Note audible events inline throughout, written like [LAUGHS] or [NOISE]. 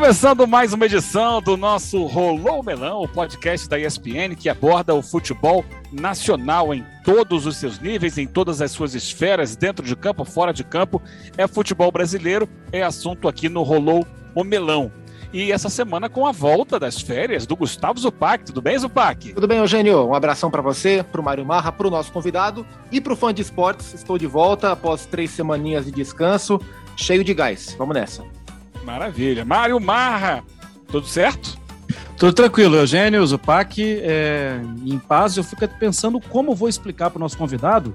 Começando mais uma edição do nosso Rolou Melão, o podcast da ESPN que aborda o futebol nacional em todos os seus níveis, em todas as suas esferas, dentro de campo, fora de campo. É futebol brasileiro, é assunto aqui no Rolou o Melão. E essa semana com a volta das férias do Gustavo Zupac. Tudo bem, Zupac? Tudo bem, Eugênio. Um abração para você, para o Mário Marra, para o nosso convidado e para o fã de esportes. Estou de volta após três semaninhas de descanso, cheio de gás. Vamos nessa. Maravilha. Mário Marra, tudo certo? Tudo tranquilo, Eugênio, Zupac, é, em paz. Eu fico pensando como vou explicar para o nosso convidado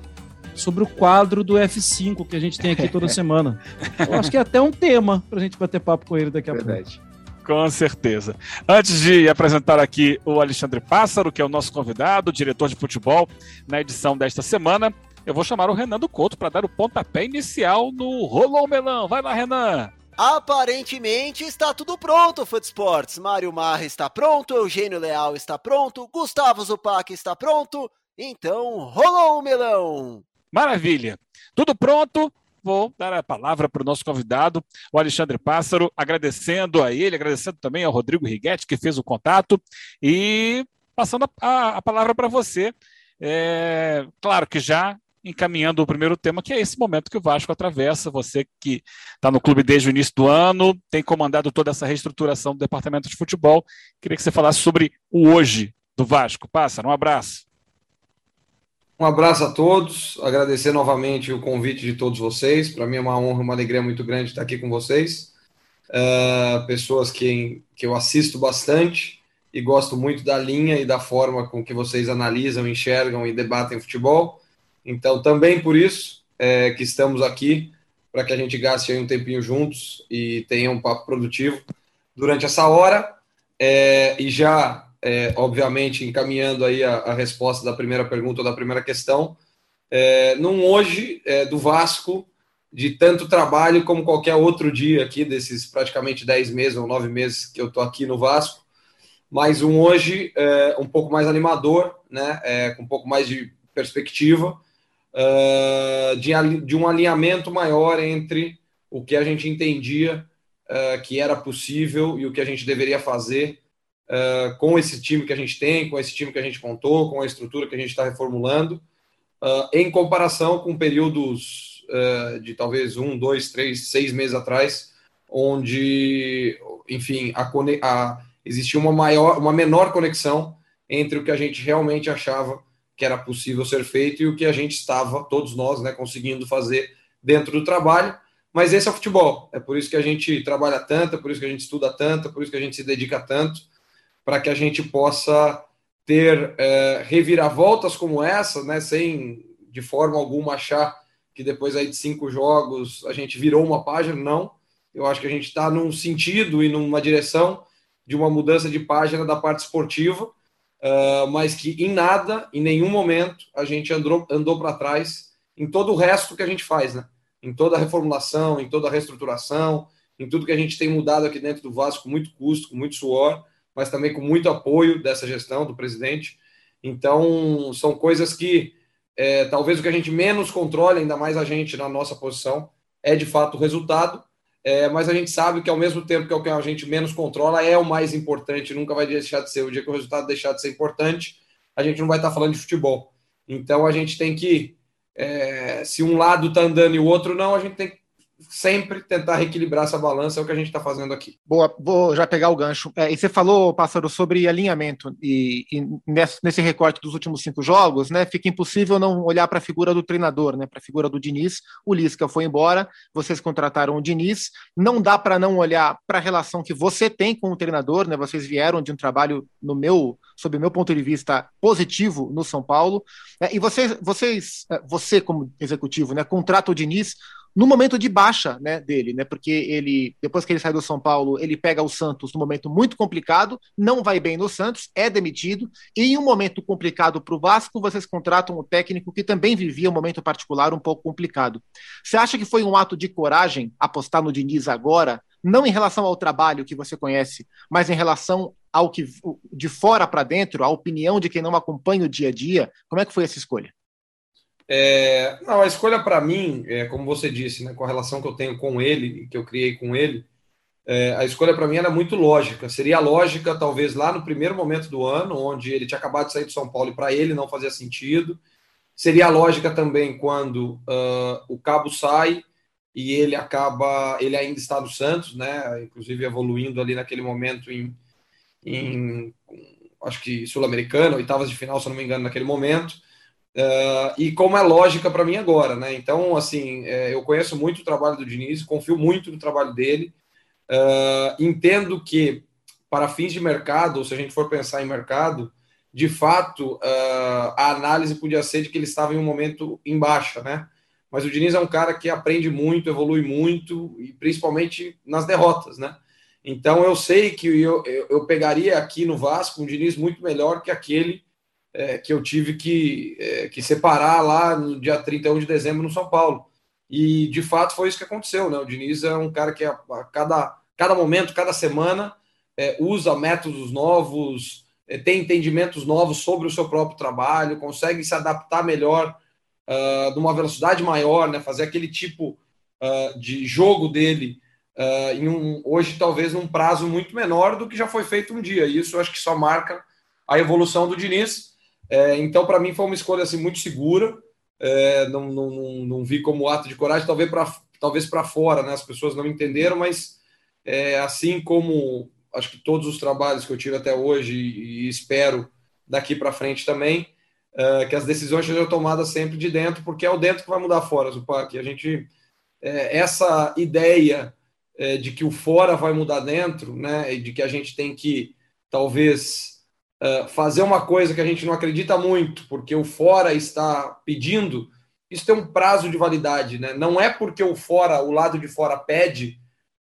sobre o quadro do F5 que a gente tem aqui toda [LAUGHS] semana. Eu acho que é até um tema para a gente bater papo com ele daqui a Verdade. pouco. Com certeza. Antes de apresentar aqui o Alexandre Pássaro, que é o nosso convidado, diretor de futebol, na edição desta semana, eu vou chamar o Renan do Couto para dar o pontapé inicial no Rolou Melão. Vai lá, Renan! Aparentemente está tudo pronto, Foot Sports. Mário Marra está pronto, Eugênio Leal está pronto, Gustavo Zupac está pronto. Então, rolou o melão! Maravilha! Tudo pronto? Vou dar a palavra para o nosso convidado, o Alexandre Pássaro, agradecendo a ele, agradecendo também ao Rodrigo Riguetti, que fez o contato, e passando a, a, a palavra para você. É, claro que já encaminhando o primeiro tema, que é esse momento que o Vasco atravessa. Você que está no clube desde o início do ano, tem comandado toda essa reestruturação do departamento de futebol. Queria que você falasse sobre o hoje do Vasco. Passa, um abraço. Um abraço a todos, agradecer novamente o convite de todos vocês. Para mim é uma honra, uma alegria muito grande estar aqui com vocês. Uh, pessoas que, que eu assisto bastante e gosto muito da linha e da forma com que vocês analisam, enxergam e debatem futebol. Então, também por isso é, que estamos aqui, para que a gente gaste um tempinho juntos e tenha um papo produtivo durante essa hora. É, e já, é, obviamente, encaminhando aí a, a, resposta da primeira pergunta da primeira questão, é, num hoje é, do Vasco, de tanto trabalho como qualquer outro dia aqui, desses praticamente 10 meses ou 9 meses que eu estou aqui no Vasco, mas um hoje é, um pouco mais animador, né, é, com um pouco mais de perspectiva, uh, de, de, um alinhamento maior entre o que a gente entendia uh, que era possível e o que a gente deveria fazer uh, com esse time que a gente tem, com esse time que a gente montou, com a estrutura que a gente está reformulando, em comparação com períodos de talvez um, dois, três, seis meses atrás, onde, enfim, a, a, existia uma maior, uma menor conexão entre o que a gente realmente achava que era possível ser feito e o que a gente estava, todos nós, né, conseguindo fazer dentro do trabalho. Mas esse é o futebol. É por isso que a gente trabalha tanto, é por isso que a gente estuda tanto, é por isso que a gente se dedica tanto, para que a gente possa ter é, reviravoltas como essa, né, sem de forma alguma achar que depois aí de cinco jogos a gente virou uma página. Não. Eu acho que a gente está num sentido e numa direção de uma mudança de página da parte esportiva uh, mas que em nada, em nenhum momento, a gente andou, andou para trás em todo o resto que a gente faz, né? Em toda a reformulação, em toda a reestruturação, em tudo que a gente tem mudado aqui dentro do Vasco com muito custo, com muito suor, mas também com muito apoio dessa gestão do presidente. Então, são coisas que é, talvez o que a gente menos controla, ainda mais a gente na nossa posição, é de fato o resultado, é, mas a gente sabe que ao mesmo tempo que é o que a gente menos controla, é o mais importante, nunca vai deixar de ser. O dia que o resultado deixar de ser importante, a gente não vai estar falando de futebol. Então a gente tem que, é, se um lado está andando e o outro não, a gente tem que sempre tentar reequilibrar essa balança, é o que a gente está fazendo aqui. Boa, vou já pegar o gancho. É, e você falou, Pássaro, sobre alinhamento, e, e nesse, nesse, recorte dos últimos cinco jogos, né, fica impossível não olhar para a figura do treinador, né, para a figura do Diniz. O Lisca foi embora, vocês contrataram o Diniz. Não dá para não olhar para a relação que você tem com o treinador, né, vocês vieram de um trabalho, no meu, sob meu ponto de vista, positivo no São Paulo. É, e vocês, vocês, é, você como executivo, né, contrata o Diniz no momento de baixa né, dele, né? Porque ele, depois que ele sai do São Paulo, ele pega o Santos num momento muito complicado, não vai bem no Santos, é demitido, e em um momento complicado para o Vasco, vocês contratam um técnico que também vivia um momento particular um pouco complicado. Você acha que foi um ato de coragem apostar no Diniz agora, não em relação ao trabalho que você conhece, mas em relação ao que de fora para dentro, a opinião de quem não acompanha o dia a dia? Como é que foi essa escolha? É, não, a escolha para mim, é, como você disse, né, com a relação que eu tenho com ele, que eu criei com ele, é, a escolha para mim era muito lógica. Seria lógica, talvez, lá no primeiro momento do ano, onde ele tinha acabado de sair de São Paulo e para ele não fazia sentido. Seria lógica também quando uh, o Cabo sai e ele acaba, ele ainda está no Santos, né? Inclusive evoluindo ali naquele momento em, em acho que sul-americano, oitavas de final, se não me engano, naquele momento. Uh, e como é lógica para mim agora, né? Então, assim, é, eu conheço muito o trabalho do Diniz, confio muito no trabalho dele. Uh, entendo que, para fins de mercado, ou se a gente for pensar em mercado, de fato, uh, a análise podia ser de que ele estava em um momento em baixa, né? Mas o Diniz é um cara que aprende muito, evolui muito, e principalmente nas derrotas, né? Então eu sei que eu, eu, eu pegaria aqui no Vasco um Diniz muito melhor que aquele é, que eu tive que, é, que separar lá no dia 31 de dezembro no São Paulo. E de fato foi isso que aconteceu, né? O Diniz é um cara que a, a cada, cada momento, cada semana, é, usa métodos novos, é, tem entendimentos novos sobre o seu próprio trabalho, consegue se adaptar melhor, uh, velocidade maior, né? Fazer aquele tipo uh, de jogo dele uh, em um, hoje talvez num prazo muito menor do que já foi feito um dia. E isso acho que só marca a evolução do Diniz. É, então, para mim, foi uma escolha assim, muito segura. É, não, não, não, não, vi como ato de coragem, talvez para talvez fora, né? As pessoas não entenderam, mas é, assim como acho que todos os trabalhos que eu tive até hoje e, e espero daqui para frente também, é, que as decisões sejam tomadas sempre de dentro, porque é o dentro que vai mudar fora, Zupac. A gente é, essa ideia é, de que o fora vai mudar dentro, né? E de que a gente tem que talvez uh, fazer uma coisa que a gente não acredita muito, porque o fora está pedindo, isso tem um prazo de validade, né? Não é porque o fora, o lado de fora pede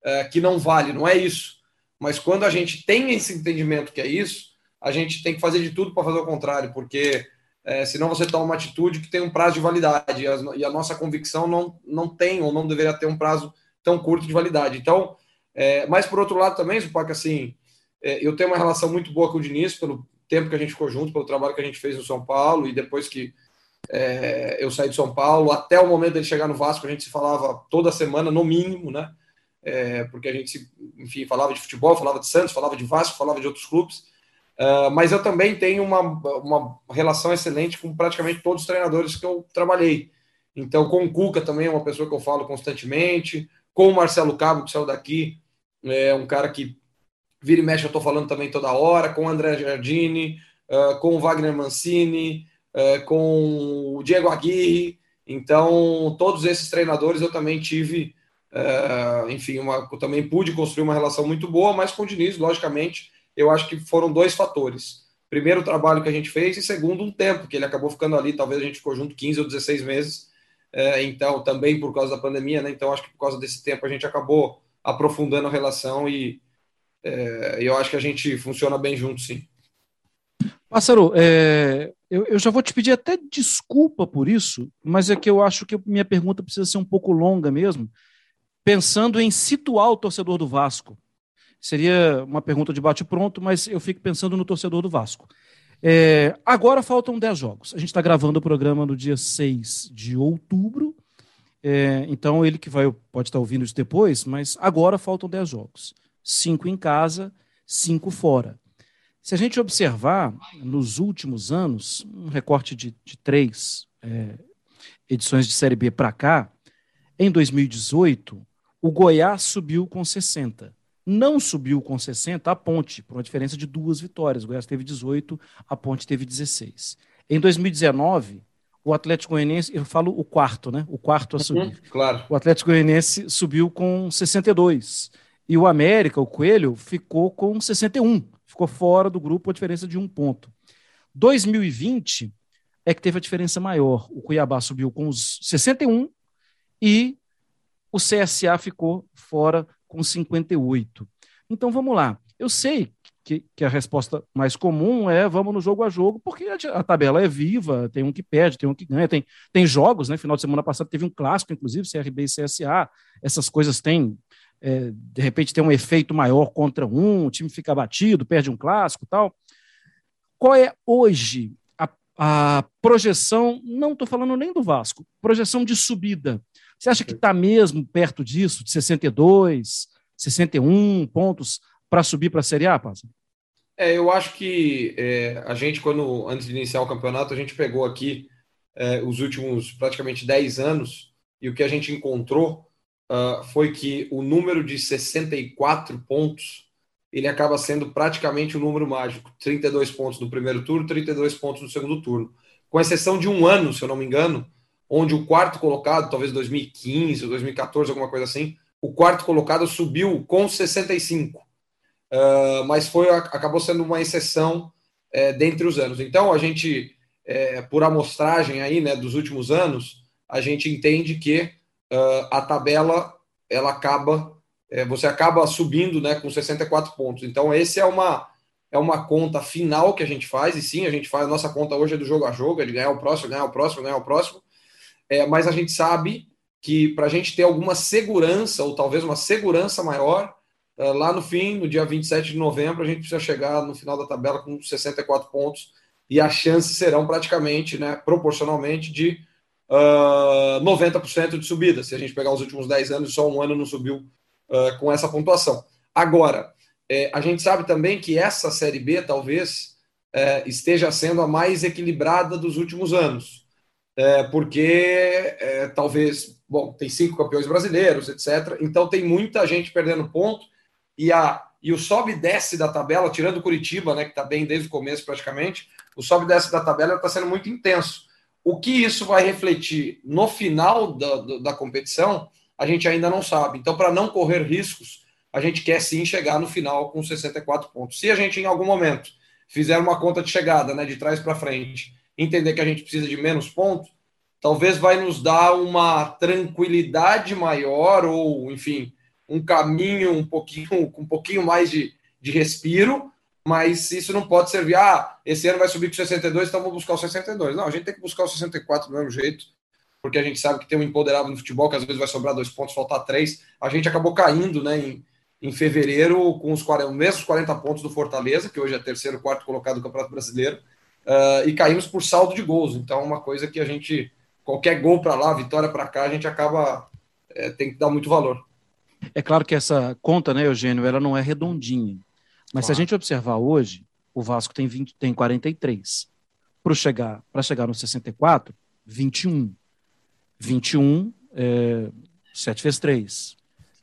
uh, que não vale, não é isso. Mas quando a gente tem esse entendimento que é isso, a gente tem que fazer de tudo para fazer o contrário, porque é, senão você toma uma atitude que tem um prazo de validade e a, e a, nossa convicção não, não tem ou não deveria ter um prazo tão curto de validade. Então, é, mas por outro lado também, Zupac, assim, eu tenho uma relação muito boa com o Diniz, pelo tempo que a gente ficou junto, pelo trabalho que a gente fez no São Paulo, e depois que é, eu saí de São Paulo, até o momento dele chegar no Vasco, a gente se falava toda semana, no mínimo, né? É, porque a gente, enfim, falava de futebol, falava de Santos, falava de Vasco, falava de outros clubes. Uh, mas eu também tenho uma, uma relação excelente com praticamente todos os treinadores que eu trabalhei. Então, com o Cuca também é uma pessoa que eu falo constantemente, com o Marcelo Cabo, que saiu daqui, é um cara que vira e mexe, eu estou falando também toda hora, com o André Giardini, uh, com o Wagner Mancini, uh, com o Diego Aguirre. Então, todos esses treinadores eu também tive, uh, enfim, uma, eu também pude construir uma relação muito boa, mas com o Diniz, logicamente, eu acho que foram dois fatores. Primeiro, o trabalho que a gente fez, e segundo, um tempo, que ele acabou ficando ali, talvez a gente ficou junto 15 ou 16 meses, é, então também por causa da pandemia, né? Então acho que por causa desse tempo a gente acabou aprofundando a relação e é, eu acho que a gente funciona bem junto, sim. Pássaro, é, eu, eu, já vou te pedir até desculpa por isso, mas é que eu acho que minha pergunta precisa ser um pouco longa mesmo, pensando em situar o torcedor do Vasco. Seria uma pergunta de bate-pronto, mas eu fico pensando no torcedor do Vasco. É, agora faltam 10 jogos. A gente está gravando o programa no dia 6 de outubro. É, então, ele que vai pode estar tá ouvindo isso depois, mas agora faltam 10 jogos. Cinco em casa, cinco fora. Se a gente observar, nos últimos anos, um recorte de, de três é, edições de Série B para cá, em 2018, o Goiás subiu com 60 não subiu com 60 a Ponte, por uma diferença de duas vitórias. O Goiás teve 18, a Ponte teve 16. Em 2019, o Atlético Goianiense, eu falo o quarto, né? O quarto a subir. Uhum, claro. O Atlético Goianiense subiu com 62. E o América, o Coelho, ficou com 61. Ficou fora do grupo, a diferença de um ponto. 2020 é que teve a diferença maior. O Cuiabá subiu com os 61 e o CSA ficou fora com 58. Então vamos lá. Eu sei que, que, a resposta mais comum é vamos no jogo a jogo, porque a, a, tabela é viva, tem um que perde, tem um que ganha, tem, tem jogos, né? Final de semana passado teve um clássico, inclusive, CRB e CSA. Essas coisas têm, é, de repente, tem um efeito maior contra um, o time fica batido, perde um clássico tal. Qual é hoje a, a projeção? Não estou falando nem do Vasco, projeção de subida você acha que está mesmo perto disso, de 62? 61 pontos para subir para a Série A, Passa? É, eu acho que é, a gente, quando antes de iniciar o campeonato, a gente pegou aqui é, os últimos praticamente 10 anos e o que a gente encontrou uh, foi que o número de 64 pontos ele acaba sendo praticamente o um número mágico: 32 pontos no primeiro turno, 32 pontos no segundo turno. Com exceção de um ano, se eu não me engano, onde o quarto colocado, talvez 2015 ou 2014, alguma coisa assim, o quarto colocado subiu com 65. Uh, ah, mas foi acabou sendo uma exceção é, dentre os anos. Então, a gente, é, por amostragem aí, né, dos últimos anos, a gente entende que a tabela ela acaba é, você acaba subindo né, com 64 pontos. Então, esse é uma, é uma conta final que a gente faz, e sim, a gente faz, a nossa conta hoje é do jogo a jogo, é de ganhar o próximo, ganhar o próximo, ganhar o próximo, é, mas a gente sabe que para a gente ter alguma segurança, ou talvez uma segurança maior, é, lá no fim, no dia 27 de novembro, a gente precisa chegar no final da tabela com 64 pontos, e as chances serão praticamente, né, proporcionalmente, de uh, ah, 90% de subida. Se a gente pegar os últimos 10 anos, só um ano não subiu uh, com essa pontuação. Agora, é, a gente sabe também que essa Série B talvez é, esteja sendo a mais equilibrada dos últimos anos, é, porque talvez, bom, tem cinco campeões brasileiros, etc. Então tem muita gente perdendo ponto e, a, e o sobe e desce da tabela, tirando Curitiba, né, que está bem desde o começo praticamente, o sobe e desce da tabela está sendo muito intenso. O que isso vai refletir no final da, da competição a gente ainda não sabe. Então, para não correr riscos, a gente quer sim chegar no final com 64 pontos. Se a gente, em algum momento, fizer uma conta de chegada, né, de trás para frente, entender que a gente precisa de menos pontos, talvez vai nos dar uma tranquilidade maior ou, enfim, um caminho um pouquinho [LAUGHS] com um pouquinho mais de, de respiro, mas isso não pode servir, ah, esse ano vai subir com 62, então vamos buscar o 62. Não, a gente tem que buscar o 64 do mesmo jeito, porque a gente sabe que tem um empoderado no futebol, que às vezes vai sobrar dois pontos, faltar três. A gente acabou caindo né, em, em fevereiro com os 40, mesmos 40 pontos do Fortaleza, que hoje é terceiro, quarto colocado do Campeonato Brasileiro, uh, e caímos por saldo de gols. Então, uma coisa que a gente, qualquer gol para lá, vitória para cá, a gente acaba, é, tem que dar muito valor. É claro que essa conta, né, Eugênio, ela não é redondinha. Mas claro. se a gente observar hoje, o Vasco tem, 20, tem 43. Para chegar, chegar no 64, 21. 21, é, 7 vezes 3.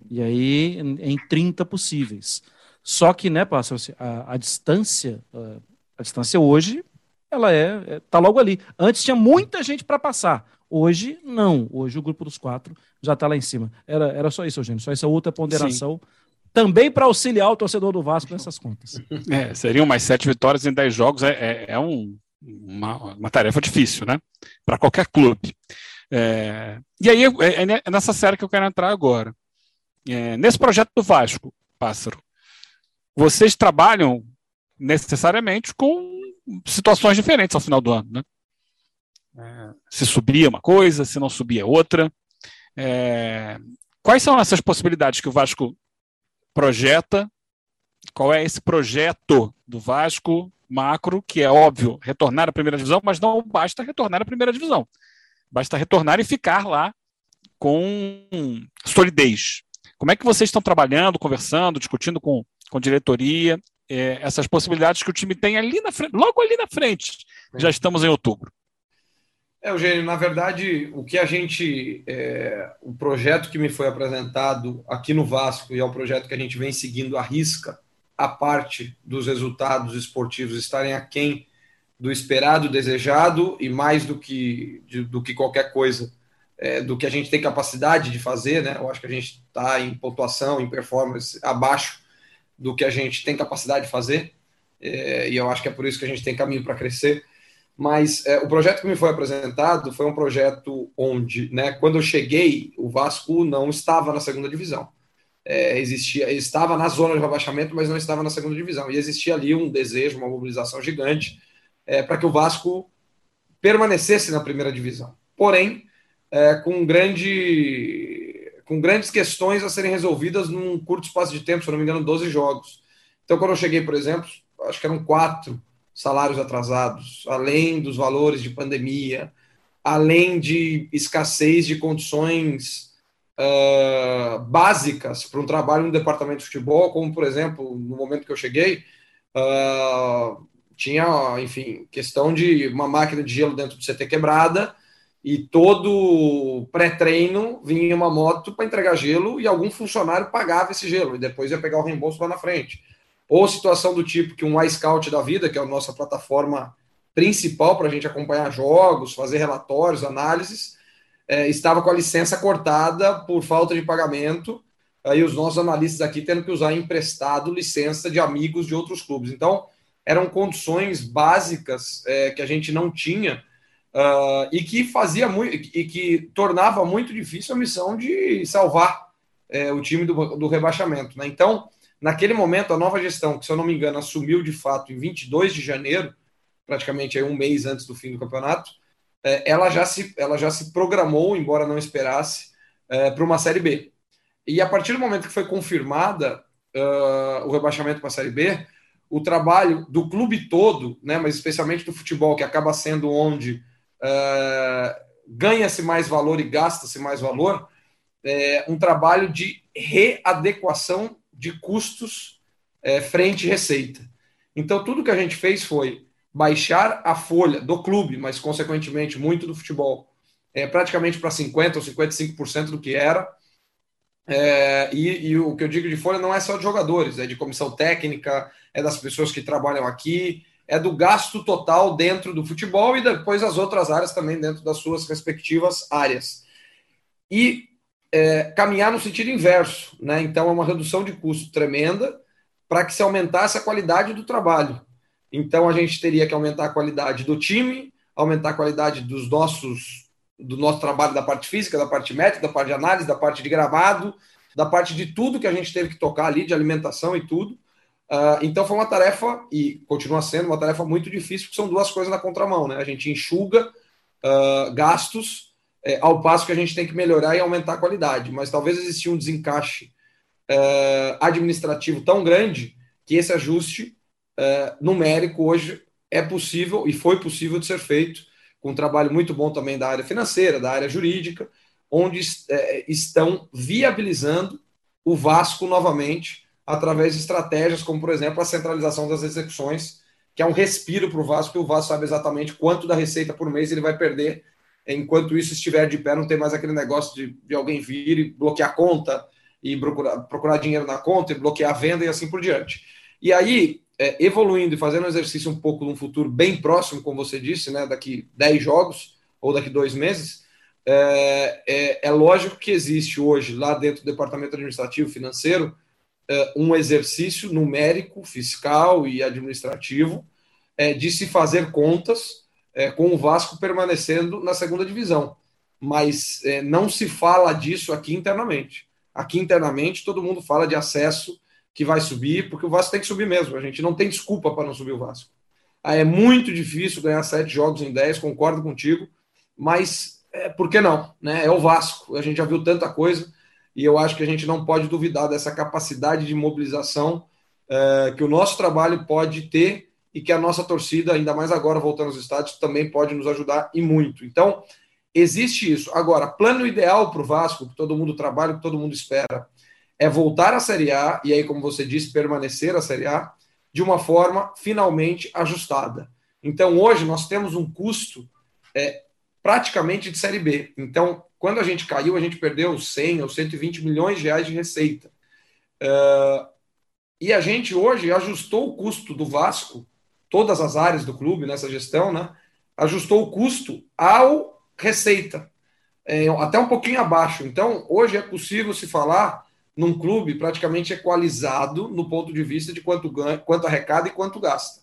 E aí, em, em 30 possíveis. Só que, né, passa a, a distância, a, a, distância hoje, ela é, é tá logo ali. Antes tinha muita gente para passar. Hoje, não. Hoje o grupo dos quatro já está lá em cima. Era, era só isso, Eugênio. Só essa outra ponderação. Sim. Também para auxiliar o torcedor do Vasco nessas contas. É, seriam mais sete vitórias em dez jogos. É, é, é um, uma, uma tarefa difícil, né? Para qualquer clube. É, e aí é, é, nessa série que eu quero entrar agora. É, nesse projeto do Vasco, Pássaro, vocês trabalham necessariamente com situações diferentes ao final do ano, né? É, se subia uma coisa, se não subia outra. É, quais são essas possibilidades que o Vasco projeta? Qual é esse projeto do Vasco macro, que é óbvio, retornar à primeira divisão, mas não basta retornar à primeira divisão. Basta retornar e ficar lá com solidez. Como é que vocês estão trabalhando, conversando, discutindo com, com diretoria, é, essas possibilidades que o time tem ali na frente, logo ali na frente? Já estamos em outubro. É, Eugênio, na verdade, o que a gente. É, o projeto que me foi apresentado aqui no Vasco, e é o projeto que a gente vem seguindo à risca, a parte dos resultados esportivos estarem aquém do esperado, desejado e mais do que, de, do que qualquer coisa, é, do que a gente tem capacidade de fazer, né? Eu acho que a gente está em pontuação, em performance abaixo do que a gente tem capacidade de fazer, é, e eu acho que é por isso que a gente tem caminho para crescer. Mas é, o projeto que me foi apresentado foi um projeto onde, né, quando eu cheguei, o Vasco não estava na segunda divisão. É, existia, estava na zona de rebaixamento, mas não estava na segunda divisão. E existia ali um desejo, uma mobilização gigante é, para que o Vasco permanecesse na primeira divisão. Porém, é, com, grande, com grandes questões a serem resolvidas num curto espaço de tempo, se não me engano, 12 jogos. Então, quando eu cheguei, por exemplo, acho que eram quatro salários atrasados, além dos valores de pandemia, além de escassez de condições uh, básicas para um trabalho no departamento de futebol, como, por exemplo, no momento que eu cheguei, uh, tinha, enfim, questão de uma máquina de gelo dentro do CT quebrada e todo pré-treino vinha uma moto para entregar gelo e algum funcionário pagava esse gelo e depois ia pegar o reembolso lá na frente. Ou situação do tipo que um iScout da vida, que é a nossa plataforma principal para a gente acompanhar jogos, fazer relatórios, análises, é, estava com a licença cortada por falta de pagamento, aí os nossos analistas aqui tendo que usar emprestado licença de amigos de outros clubes. Então, eram condições básicas é, que a gente não tinha uh, e que fazia muito e que tornava muito difícil a missão de salvar é, o time do, do rebaixamento. Né? Então, naquele momento, a nova gestão, que se eu não me engano, assumiu de fato em 22 de janeiro, praticamente aí um mês antes do fim do campeonato, é, ela, já se, ela já se programou, embora não esperasse, é, para uma Série B. E a partir do momento que foi confirmada uh, o rebaixamento para a Série B, o trabalho do clube todo, né, mas especialmente do futebol, que acaba sendo onde uh, ganha-se mais valor e gasta-se mais valor, é um trabalho de readequação de custos é, frente receita. Então, tudo que a gente fez foi baixar a folha do clube, mas consequentemente muito do futebol, é, praticamente para 50% ou 55% do que era. É, e, e, o que eu digo de folha não é só de jogadores, é de comissão técnica, é das pessoas que trabalham aqui, é do gasto total dentro do futebol e depois as outras áreas também dentro das suas respectivas áreas. E é, caminhar no sentido inverso, né? Então é uma redução de custo tremenda para que se aumentasse a qualidade do trabalho. Então a gente teria que aumentar a qualidade do time, aumentar a qualidade dos nossos do nosso trabalho da parte física, da parte médica, da parte de análise, da parte de gravado, da parte de tudo que a gente teve que tocar ali, de alimentação e tudo. Uh, então foi uma tarefa, e continua sendo uma tarefa muito difícil, porque são duas coisas na contramão, né? A gente enxuga uh, gastos é, ao passo que a gente tem que melhorar e aumentar a qualidade. Mas talvez existia um desencaixe uh, administrativo tão grande que esse ajuste numérico hoje é possível e foi possível de ser feito com um trabalho muito bom também da área financeira, da área jurídica, onde é, estão viabilizando o Vasco novamente através de estratégias como, por exemplo, a centralização das execuções, que é um respiro para o Vasco, que o Vasco sabe exatamente quanto da receita por mês ele vai perder. Enquanto isso estiver de pé, não tem mais aquele negócio de, de alguém vir e bloquear a conta e procurar, procurar dinheiro na conta e bloquear a venda e assim por diante. E aí, é, evoluindo e fazendo um exercício um pouco num futuro bem próximo, como você disse, né, daqui 10 jogos ou daqui dois meses, é, é, é, lógico que existe hoje, lá dentro do departamento administrativo financeiro, é, um exercício numérico, fiscal e administrativo é, de se fazer contas é, com o Vasco permanecendo na segunda divisão. Mas não se fala disso aqui internamente. Aqui internamente todo mundo fala de acesso que vai subir, porque o Vasco tem que subir mesmo. A gente não tem desculpa para não subir o Vasco. É muito difícil ganhar sete jogos em dez, concordo contigo, mas é, por que não? Né? É o Vasco. A gente já viu tanta coisa e eu acho que a gente não pode duvidar dessa capacidade de mobilização é, que o nosso trabalho pode ter e que a nossa torcida, ainda mais agora voltando aos estádios, também pode nos ajudar e muito. Então, existe isso. Agora, plano ideal para o Vasco, que todo mundo trabalha, que todo mundo espera, é voltar à Série A, e aí, como você disse, permanecer à Série A, de uma forma finalmente ajustada. Então, hoje, nós temos um custo é, praticamente de Série B. Então, quando a gente caiu, a gente perdeu 100 ou 120 milhões de reais de receita. Uh, e a gente hoje ajustou o custo do Vasco, todas as áreas do clube nessa gestão, né? Ajustou o custo ao receita, é, até um pouquinho abaixo. Então, hoje é possível se falar num clube praticamente equalizado no ponto de vista de quanto ganha, quanto arrecada e quanto gasta.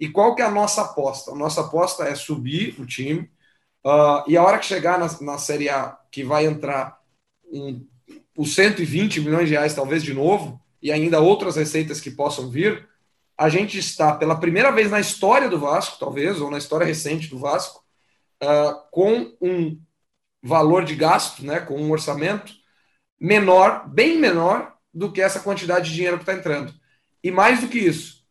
E qual que é a nossa aposta? A nossa aposta é subir o time, uh, e a hora que chegar na, na Série A, que vai entrar um, os 120 milhões de reais, talvez de novo, e ainda outras receitas que possam vir, a gente está, pela primeira vez na história do Vasco, talvez, ou na história recente do Vasco, uh, com um valor de gasto, né, com um orçamento menor, bem menor do que essa quantidade de dinheiro que está entrando. E mais do que isso,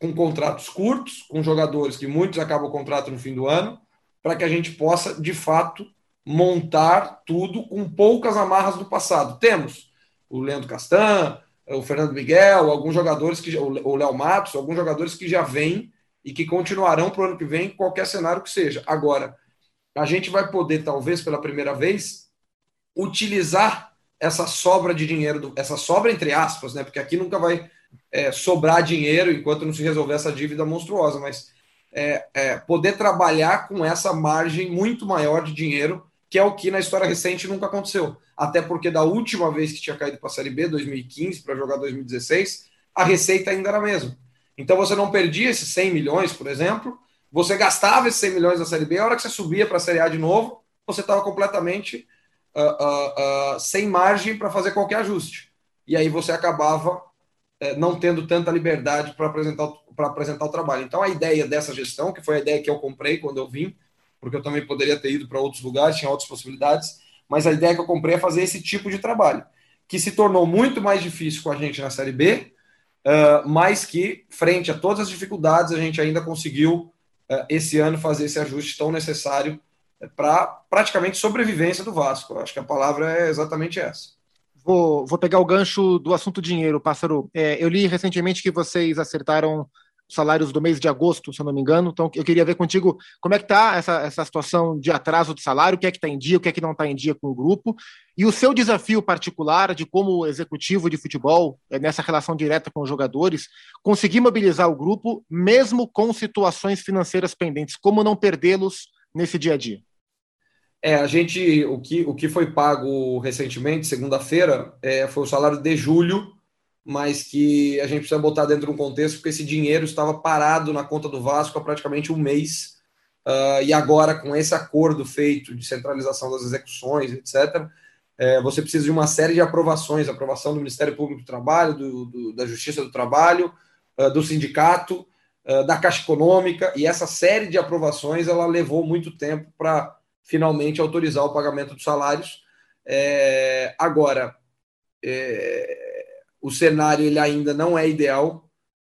com contratos curtos, com jogadores que muitos acabam o contrato no fim do ano, para que a gente possa, de fato, montar tudo com poucas amarras do passado. Temos o Leandro Castan, o Fernando Miguel, alguns jogadores que o Léo Matos, alguns jogadores que já vêm e que continuarão para o ano que vem, qualquer cenário que seja. Agora, a gente vai poder, talvez pela primeira vez, utilizar essa sobra de dinheiro, essa sobra entre aspas, né? Porque aqui nunca vai é, sobrar dinheiro enquanto não se resolver essa dívida monstruosa, mas é, é, poder trabalhar com essa margem muito maior de dinheiro, que é o que na história recente nunca aconteceu. Até porque da última vez que tinha caído para a Série B, 2015, para jogar 2016, a receita ainda era a mesma. Então você não perdia esses 100 milhões, por exemplo, você gastava esses 100 milhões da Série B, a hora que você subia para a Série A de novo, você estava completamente uh, uh, uh, sem margem para fazer qualquer ajuste. E aí você acabava eh, não tendo tanta liberdade para apresentar, apresentar o trabalho. Então a ideia dessa gestão, que foi a ideia que eu comprei quando eu vim, porque eu também poderia ter ido para outros lugares, tinha outras possibilidades, mas a ideia que eu comprei é fazer esse tipo de trabalho, que se tornou muito mais difícil com a gente na Série B, uh, mas que, frente a todas as dificuldades, a gente ainda conseguiu, uh, esse ano, fazer esse ajuste tão necessário para praticamente sobrevivência do Vasco. Eu acho que a palavra é exatamente essa. Vou, vou pegar o gancho do assunto dinheiro, Pássaro. É, eu li recentemente que vocês acertaram salários do mês de agosto, se eu não me engano. Então, eu queria ver contigo como é que está essa, essa situação de atraso de salário, o que é que está em dia, o que é que não está em dia com o grupo, e o seu desafio particular de como executivo de futebol, é, nessa relação direta com os jogadores, conseguir mobilizar o grupo, mesmo com situações financeiras pendentes, como não perdê-los nesse dia a dia. É, a gente, o que, o que foi pago recentemente, segunda-feira, é, foi o salário de julho mas que a gente precisa botar dentro de um contexto, porque esse dinheiro estava parado na conta do Vasco há praticamente um mês, uh, e agora, com esse acordo feito de centralização das execuções, etc., é, você precisa de uma série de aprovações aprovação do Ministério Público do Trabalho, do, do, da Justiça do Trabalho, uh, do sindicato, uh, da Caixa Econômica, e essa série de aprovações ela levou muito tempo para finalmente autorizar o pagamento dos salários. É, agora, é, o cenário ele ainda não é ideal,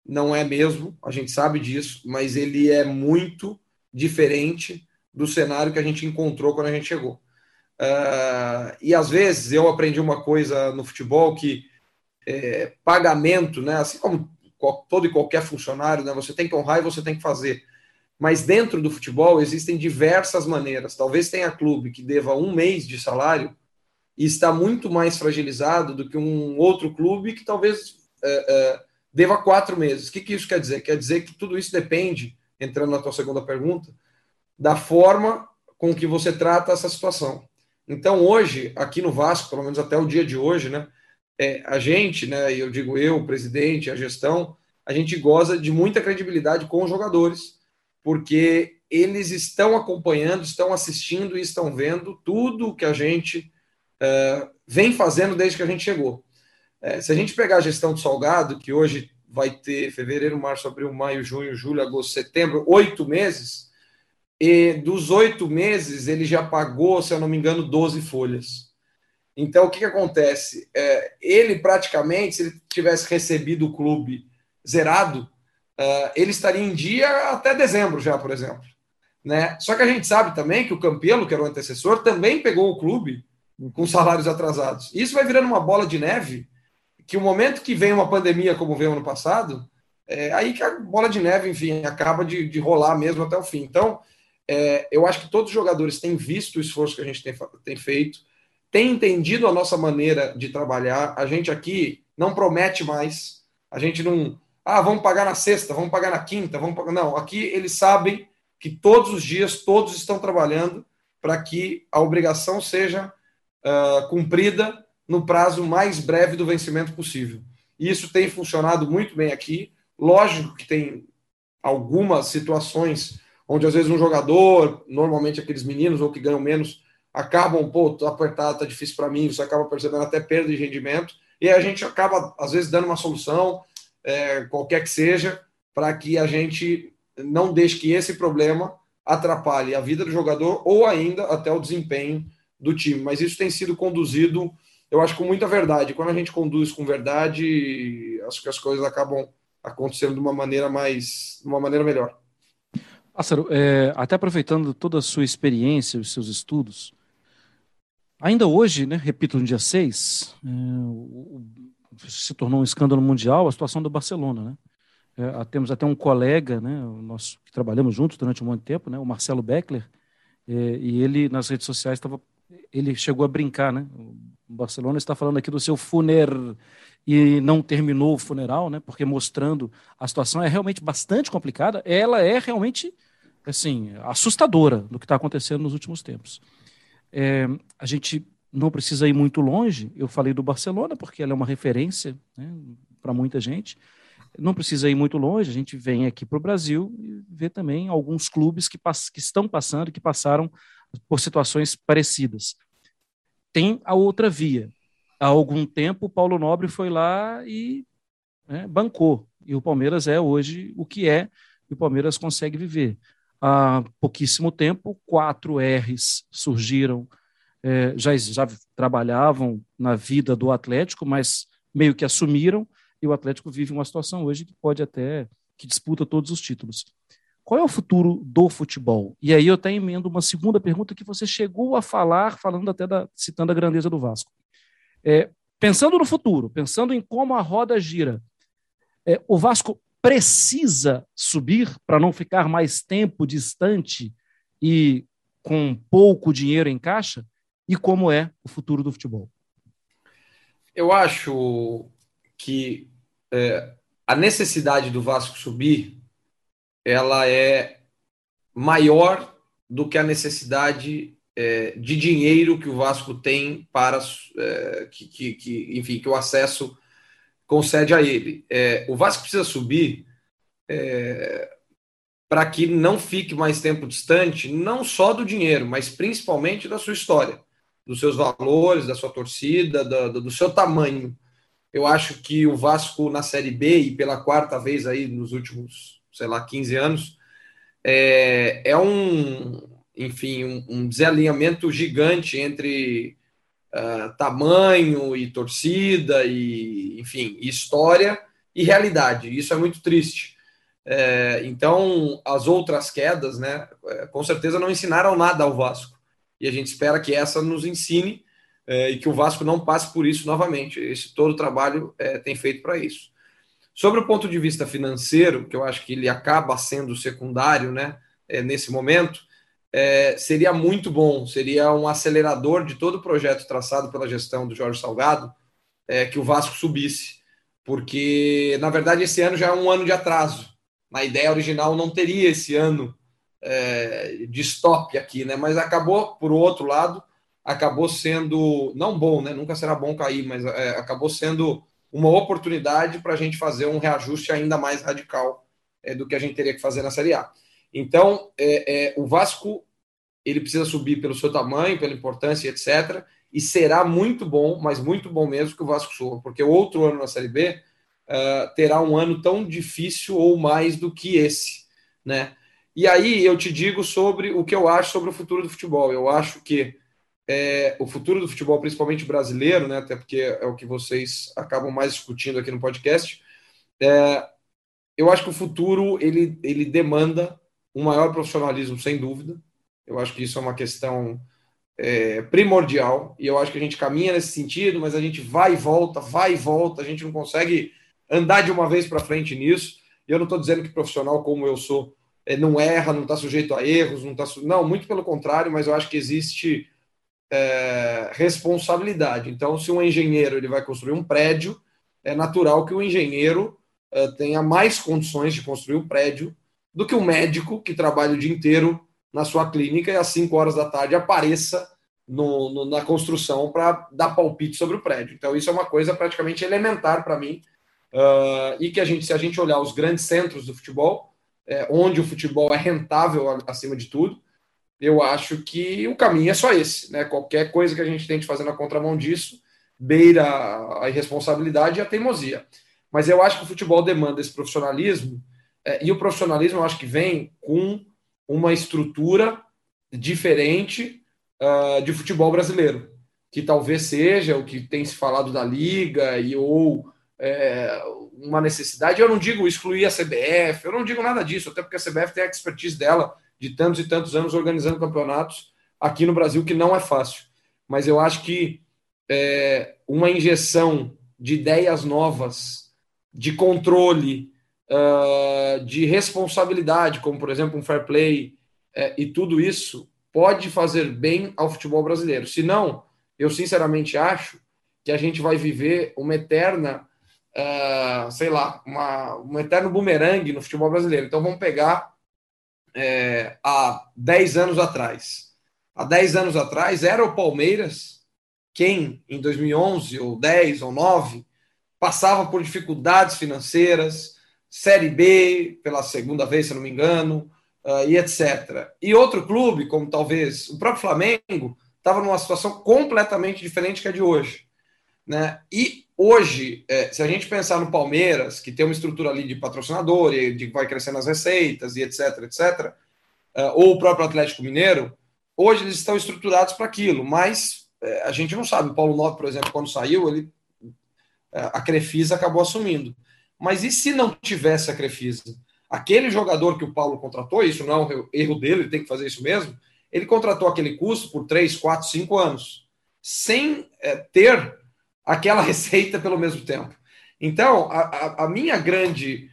não é mesmo, a gente sabe disso, mas ele é muito diferente do cenário que a gente encontrou quando a gente chegou. Uh, e às vezes eu aprendi uma coisa no futebol que é, pagamento, né, assim como todo e qualquer funcionário, né, você tem que honrar e você tem que fazer. Mas dentro do futebol existem diversas maneiras. Talvez tenha clube que deva um mês de salário e está muito mais fragilizado do que um outro clube que talvez é, é, deva quatro meses. O que, que isso quer dizer? Quer dizer que tudo isso depende, entrando na tua segunda pergunta, da forma com que você trata essa situação. Então, hoje, aqui no Vasco, pelo menos até o dia de hoje, né, é, a gente, né, eu digo eu, o presidente, a gestão, a gente goza de muita credibilidade com os jogadores, porque eles estão acompanhando, estão assistindo e estão vendo tudo que a gente é, vem fazendo desde que a gente chegou. É, se a gente pegar a gestão do Salgado, que hoje vai ter fevereiro, março, abril, maio, junho, julho, agosto, setembro, oito meses, e dos oito meses ele já pagou, se eu não me engano, 12 folhas. Então, o que, que acontece? É, ele praticamente, se ele tivesse recebido o clube zerado, uh, ele estaria em dia até dezembro já, por exemplo. Né? Só que a gente sabe também que o Campelo, que era o antecessor, também pegou o clube com salários atrasados. Isso vai virando uma bola de neve, que o momento que vem uma pandemia como veio ano passado, é aí que a bola de neve, enfim, acaba de, de rolar mesmo até o fim. Então, é, eu acho que todos os jogadores têm visto o esforço que a gente tem, tem feito, têm entendido a nossa maneira de trabalhar. A gente aqui não promete mais, a gente não. Ah, vamos pagar na sexta, vamos pagar na quinta, vamos pagar. Não, aqui eles sabem que todos os dias todos estão trabalhando para que a obrigação seja uh, cumprida no prazo mais breve do vencimento possível. E isso tem funcionado muito bem aqui. Lógico que tem algumas situações onde às vezes um jogador, normalmente aqueles meninos ou que ganham menos, acabam, pô, tô apertado, tá difícil para mim, você acaba percebendo até perda de rendimento, e a gente acaba, às vezes, dando uma solução, é, qualquer que seja, para que a gente não deixe que esse problema atrapalhe a vida do jogador ou ainda até o desempenho do time. Mas isso tem sido conduzido, eu acho, com muita verdade. Quando a gente conduz com verdade, acho que as coisas acabam acontecendo de uma maneira mais, de uma maneira melhor. Pássaro, é, até aproveitando toda a sua experiência, os seus estudos, Ainda hoje, né, repito, no dia 6, é, o, se tornou um escândalo mundial a situação do Barcelona. Né? É, temos até um colega, né, nós que trabalhamos juntos durante um monte de tempo, né, o Marcelo Beckler, é, e ele nas redes sociais estava, ele chegou a brincar, né? O Barcelona está falando aqui do seu funer e não terminou o funeral, né? Porque mostrando a situação é realmente bastante complicada. Ela é realmente assim assustadora do que está acontecendo nos últimos tempos. É, a gente não precisa ir muito longe. Eu falei do Barcelona porque ela é uma referência né, para muita gente. Não precisa ir muito longe. A gente vem aqui para o Brasil e vê também alguns clubes que, que estão passando, que passaram por situações parecidas. Tem a outra via. Há algum tempo, Paulo Nobre foi lá e né, bancou. E o Palmeiras é hoje o que é, e o Palmeiras consegue viver há pouquíssimo tempo, quatro R's surgiram, é, já, já trabalhavam na vida do Atlético, mas meio que assumiram, e o Atlético vive uma situação hoje que pode até, que disputa todos os títulos. Qual é o futuro do futebol? E aí eu até emendo uma segunda pergunta que você chegou a falar, falando até da, citando a grandeza do Vasco. É, pensando no futuro, pensando em como a roda gira, é, o Vasco precisa subir para não ficar mais tempo distante e com pouco dinheiro em caixa? E como é o futuro do futebol? Eu acho que é, a necessidade do Vasco subir ela é maior do que a necessidade é, de dinheiro que o Vasco tem para é, que, que, que, enfim, que o acesso concede a ele. É, o Vasco precisa subir é, para que não fique mais tempo distante, não só do dinheiro, mas principalmente da sua história, dos seus valores, da sua torcida, do, do seu tamanho. Eu acho que o Vasco na Série B e pela quarta vez aí nos últimos, sei lá, 15 anos, é, é um, enfim, um, um desalinhamento gigante entre uh, tamanho e torcida e, enfim, história e realidade. Isso é muito triste. É, então, as outras quedas, né, é, com certeza não ensinaram nada ao Vasco. E a gente espera que essa nos ensine é, e que o Vasco não passe por isso novamente. Esse todo o trabalho é, tem feito para isso. Sobre o ponto de vista financeiro, que eu acho que ele acaba sendo secundário, né, é, nesse momento, é, seria muito bom, seria um acelerador de todo o projeto traçado pela gestão do Jorge Salgado, é, que o Vasco subisse, porque na verdade esse ano já é um ano de atraso. Na ideia original não teria esse ano é, de stop aqui, né? Mas acabou, por outro lado, acabou sendo não bom, né? Nunca será bom cair, mas é, acabou sendo uma oportunidade para a gente fazer um reajuste ainda mais radical é, do que a gente teria que fazer na Série A. Então, é, é, o Vasco ele precisa subir pelo seu tamanho, pela importância, etc. E será muito bom, mas muito bom mesmo que o Vasco suba, porque o outro ano na Série B uh, terá um ano tão difícil ou mais do que esse, né? E aí eu te digo sobre o que eu acho sobre o futuro do futebol. Eu acho que é, o futuro do futebol, principalmente brasileiro, né? Até porque é o que vocês acabam mais discutindo aqui no podcast. É, eu acho que o futuro ele, ele demanda um maior profissionalismo, sem dúvida. Eu acho que isso é uma questão é, primordial e eu acho que a gente caminha nesse sentido, mas a gente vai e volta, vai e volta, a gente não consegue andar de uma vez para frente nisso. E eu não estou dizendo que profissional como eu sou é, não erra, não está sujeito a erros, não está não, muito pelo contrário, mas eu acho que existe é, responsabilidade. Então, se um engenheiro ele vai construir um prédio, é natural que o engenheiro é, tenha mais condições de construir um prédio do que um médico que trabalha o dia inteiro na sua clínica e às 5 horas da tarde apareça no, no, na construção para dar palpite sobre o prédio. Então, isso é uma coisa praticamente elementar para mim. Uh, e que a gente, se a gente olhar os grandes centros do futebol, é, onde o futebol é rentável acima de tudo, eu acho que o caminho é só esse. Né? Qualquer coisa que a gente tente fazer na contramão disso beira a irresponsabilidade e a teimosia. Mas eu acho que o futebol demanda esse profissionalismo, é, e o profissionalismo eu acho que vem com uma estrutura diferente uh, de futebol brasileiro, que talvez seja o que tem se falado da liga e ou é, uma necessidade. Eu não digo excluir a CBF, eu não digo nada disso, até porque a CBF tem a expertise dela de tantos e tantos anos organizando campeonatos aqui no Brasil, que não é fácil. mas eu acho que é, uma injeção de ideias novas, de controle, uh, de responsabilidade, como por exemplo um fair play é, e tudo isso, pode fazer bem ao futebol brasileiro. Se não, eu sinceramente acho que a gente vai viver uma eterna, uh, sei lá, uma, um eterno bumerangue no futebol brasileiro. Então vamos pegar é, há 10 anos atrás. Há 10 anos atrás era o Palmeiras quem, em 2011, ou 10, ou 9, passava por dificuldades financeiras, Série B, pela segunda vez, se não me engano, uh, e etc. E outro clube, como talvez o próprio Flamengo, estava numa situação completamente diferente que a de hoje. Né? E hoje, é, se a gente pensar no Palmeiras, que tem uma estrutura ali de patrocinador e de vai crescendo as receitas e etc, etc, uh, ou o próprio Atlético Mineiro, hoje eles estão estruturados para aquilo, mas é, a gente não sabe. O Paulo Nobre, por exemplo, quando saiu, ele é, a Crefisa acabou assumindo. Mas e se não tivesse a Crefisa? Aquele jogador que o Paulo contratou, isso não é um erro dele, ele tem que fazer isso mesmo, ele contratou aquele custo por 3, 4, 5 anos, sem é, ter aquela [LAUGHS] receita pelo mesmo tempo. Então, a, a, minha grande.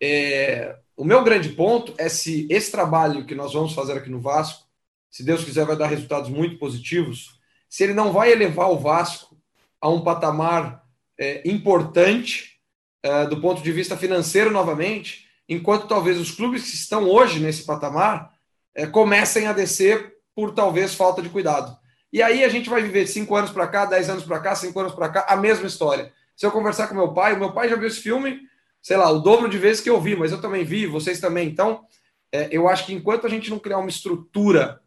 É, o meu grande ponto é se esse trabalho que nós vamos fazer aqui no Vasco, se Deus quiser, vai dar resultados muito positivos, se ele não vai elevar o Vasco a um patamar é, importante é, do ponto de vista financeiro novamente, enquanto talvez os clubes que estão hoje nesse patamar é, comecem a descer por talvez falta de cuidado. E aí a gente vai viver cinco anos para cá, dez anos para cá, cinco anos para cá, a mesma história. Se eu conversar com meu pai, o meu pai já viu esse filme, sei lá, o dobro de vezes que eu vi, mas eu também vi, vocês também. Então, é, eu acho que enquanto a gente não criar uma estrutura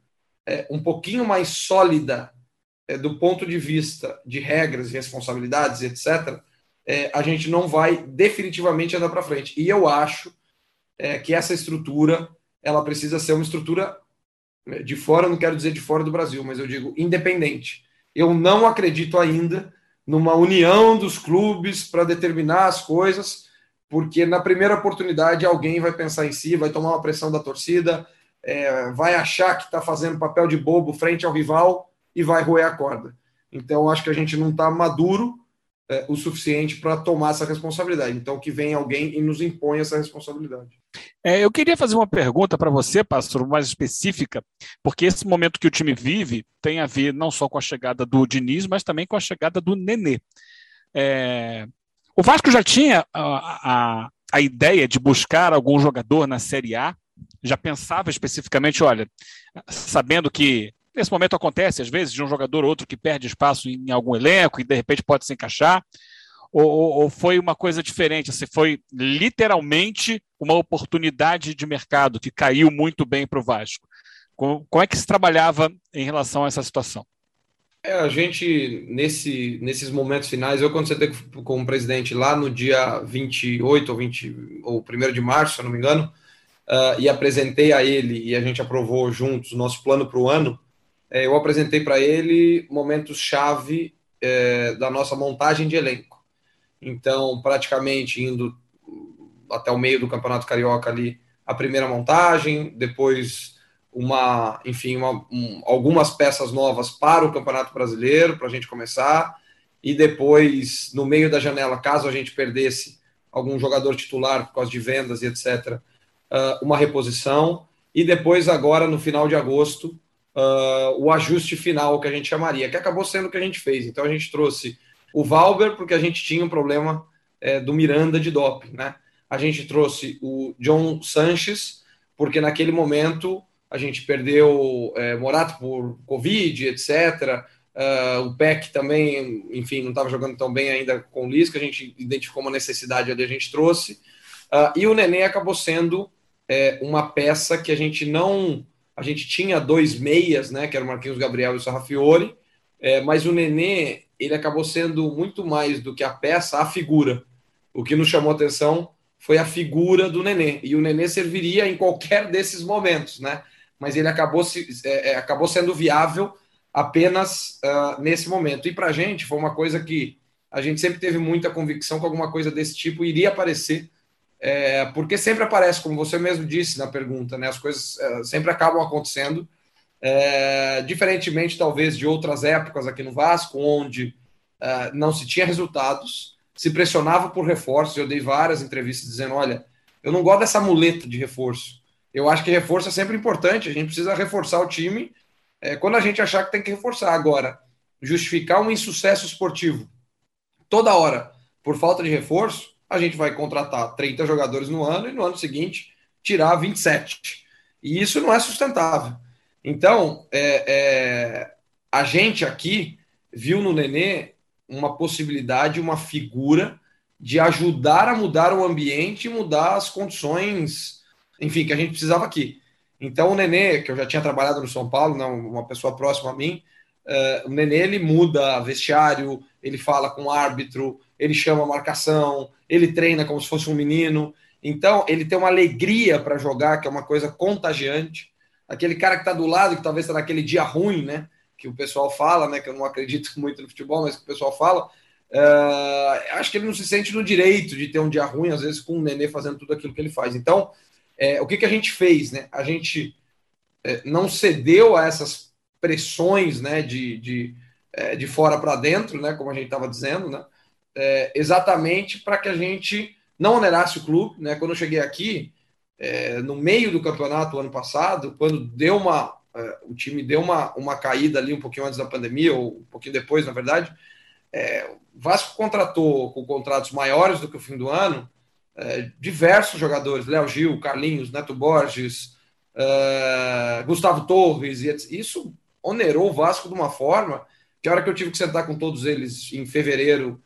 é, um pouquinho mais sólida é, do ponto de vista de regras, responsabilidades, etc., é, a gente não vai definitivamente andar para frente. E eu acho é, que essa estrutura ela precisa ser uma estrutura de fora, não quero dizer de fora do Brasil, mas eu digo independente. Eu não acredito ainda numa união dos clubes para determinar as coisas, porque na primeira oportunidade alguém vai pensar em si, vai tomar uma pressão da torcida, é, vai achar que está fazendo papel de bobo frente ao rival e vai roer a corda. Então, acho que a gente não está maduro é, o suficiente para tomar essa responsabilidade. Então, que vem alguém e nos impõe essa responsabilidade. É, eu queria fazer uma pergunta para você, pastor, mais específica, porque esse momento que o time vive tem a ver não só com a chegada do Diniz, mas também com a chegada do Nenê. É, o Vasco já tinha a, a, a ideia de buscar algum jogador na Série A, já pensava especificamente, olha, sabendo que Nesse momento acontece, às vezes, de um jogador ou outro que perde espaço em algum elenco e de repente pode se encaixar. Ou, ou, ou foi uma coisa diferente? Assim, foi literalmente uma oportunidade de mercado que caiu muito bem para o Vasco. Como, como é que se trabalhava em relação a essa situação? É, a gente, nesse, nesses momentos finais, eu você teve como presidente lá no dia 28 ou 20, ou 1 de março, se eu não me engano, uh, e apresentei a ele e a gente aprovou juntos o nosso plano para o ano, é, eu apresentei para ele momentos-chave é, da nossa montagem de elenco. Então, praticamente indo até o meio do Campeonato Carioca ali, a primeira montagem, depois uma, enfim, uma, um, algumas peças novas para o Campeonato Brasileiro, para a gente começar, e depois, no meio da janela, caso a gente perdesse algum jogador titular por causa de vendas e etc., uh, uma reposição, e depois, agora, no final de agosto, uh, o ajuste final que a gente chamaria, que acabou sendo o que a gente fez. Então a gente trouxe o Valber, porque a gente tinha um problema é, do Miranda de doping, né? A gente trouxe o John Sanches, porque naquele momento a gente perdeu é, Morato por Covid, etc. Uh, o Peck também, enfim, não estava jogando tão bem ainda com o Lisca, a gente identificou uma necessidade ali, a gente trouxe. Uh, e o Nenê acabou sendo é, uma peça que a gente não a gente tinha dois meias, né, que era o Marquinhos Gabriel e o Sarrafiore, é, mas o Nenê, ele acabou sendo muito mais do que a peça, a figura. O que nos chamou atenção foi a figura do Nenê, e o Nenê serviria em qualquer desses momentos, né, mas ele acabou, se, é, é acabou sendo viável apenas uh, nesse momento. E para a gente foi uma coisa que a gente sempre teve muita convicção que alguma coisa desse tipo iria aparecer é, porque sempre aparece, como você mesmo disse na pergunta, né, as coisas é, sempre acabam acontecendo É, diferentemente, talvez, de outras épocas aqui no Vasco, onde é, não se tinha resultados, se pressionava por reforços. Eu dei várias entrevistas dizendo: olha, eu não gosto dessa muleta de reforço. Eu acho que reforço é sempre importante, a gente precisa reforçar o time é, quando a gente achar que tem que reforçar. Agora, justificar um insucesso esportivo toda hora por falta de reforço, a gente vai contratar 30 jogadores no ano e no ano seguinte tirar 27. E isso não é sustentável. Então, é, é, a gente aqui viu no Nenê uma possibilidade, uma figura de ajudar a mudar o ambiente e mudar as condições, enfim, que a gente precisava aqui. Então, o Nenê, que eu já tinha trabalhado no São Paulo, né, uma pessoa próxima a mim, uh, o Nenê ele muda vestiário, ele fala com o árbitro, ele chama a marcação, ele treina como se fosse um menino. Então, ele tem uma alegria para jogar, que é uma coisa contagiante. Aquele cara que está do lado, que talvez está naquele dia ruim, né? Que o pessoal fala, né? Que eu não acredito [LAUGHS] muito no futebol, mas que o pessoal fala. Uh, acho que ele não se sente no direito de ter um dia ruim, às vezes, com o Nenê fazendo tudo aquilo que ele faz. Então, é, o que, que a gente fez, né? A gente é, não cedeu a essas pressões, né? De, de, é, de fora para dentro, né? Como a gente estava dizendo, né? É, exatamente para que a gente não onerasse o clube. Né? Quando eu cheguei aqui, é, no meio do campeonato ano passado, quando deu uma, é, o time deu uma, uma caída ali um pouquinho antes da pandemia, ou um pouquinho depois, na verdade, é, o Vasco contratou com contratos maiores do que o fim do ano é, diversos jogadores, Léo Gil, Carlinhos, Neto Borges, é, Gustavo Torres, e isso onerou o Vasco de uma forma que a hora que eu tive que sentar com todos eles em fevereiro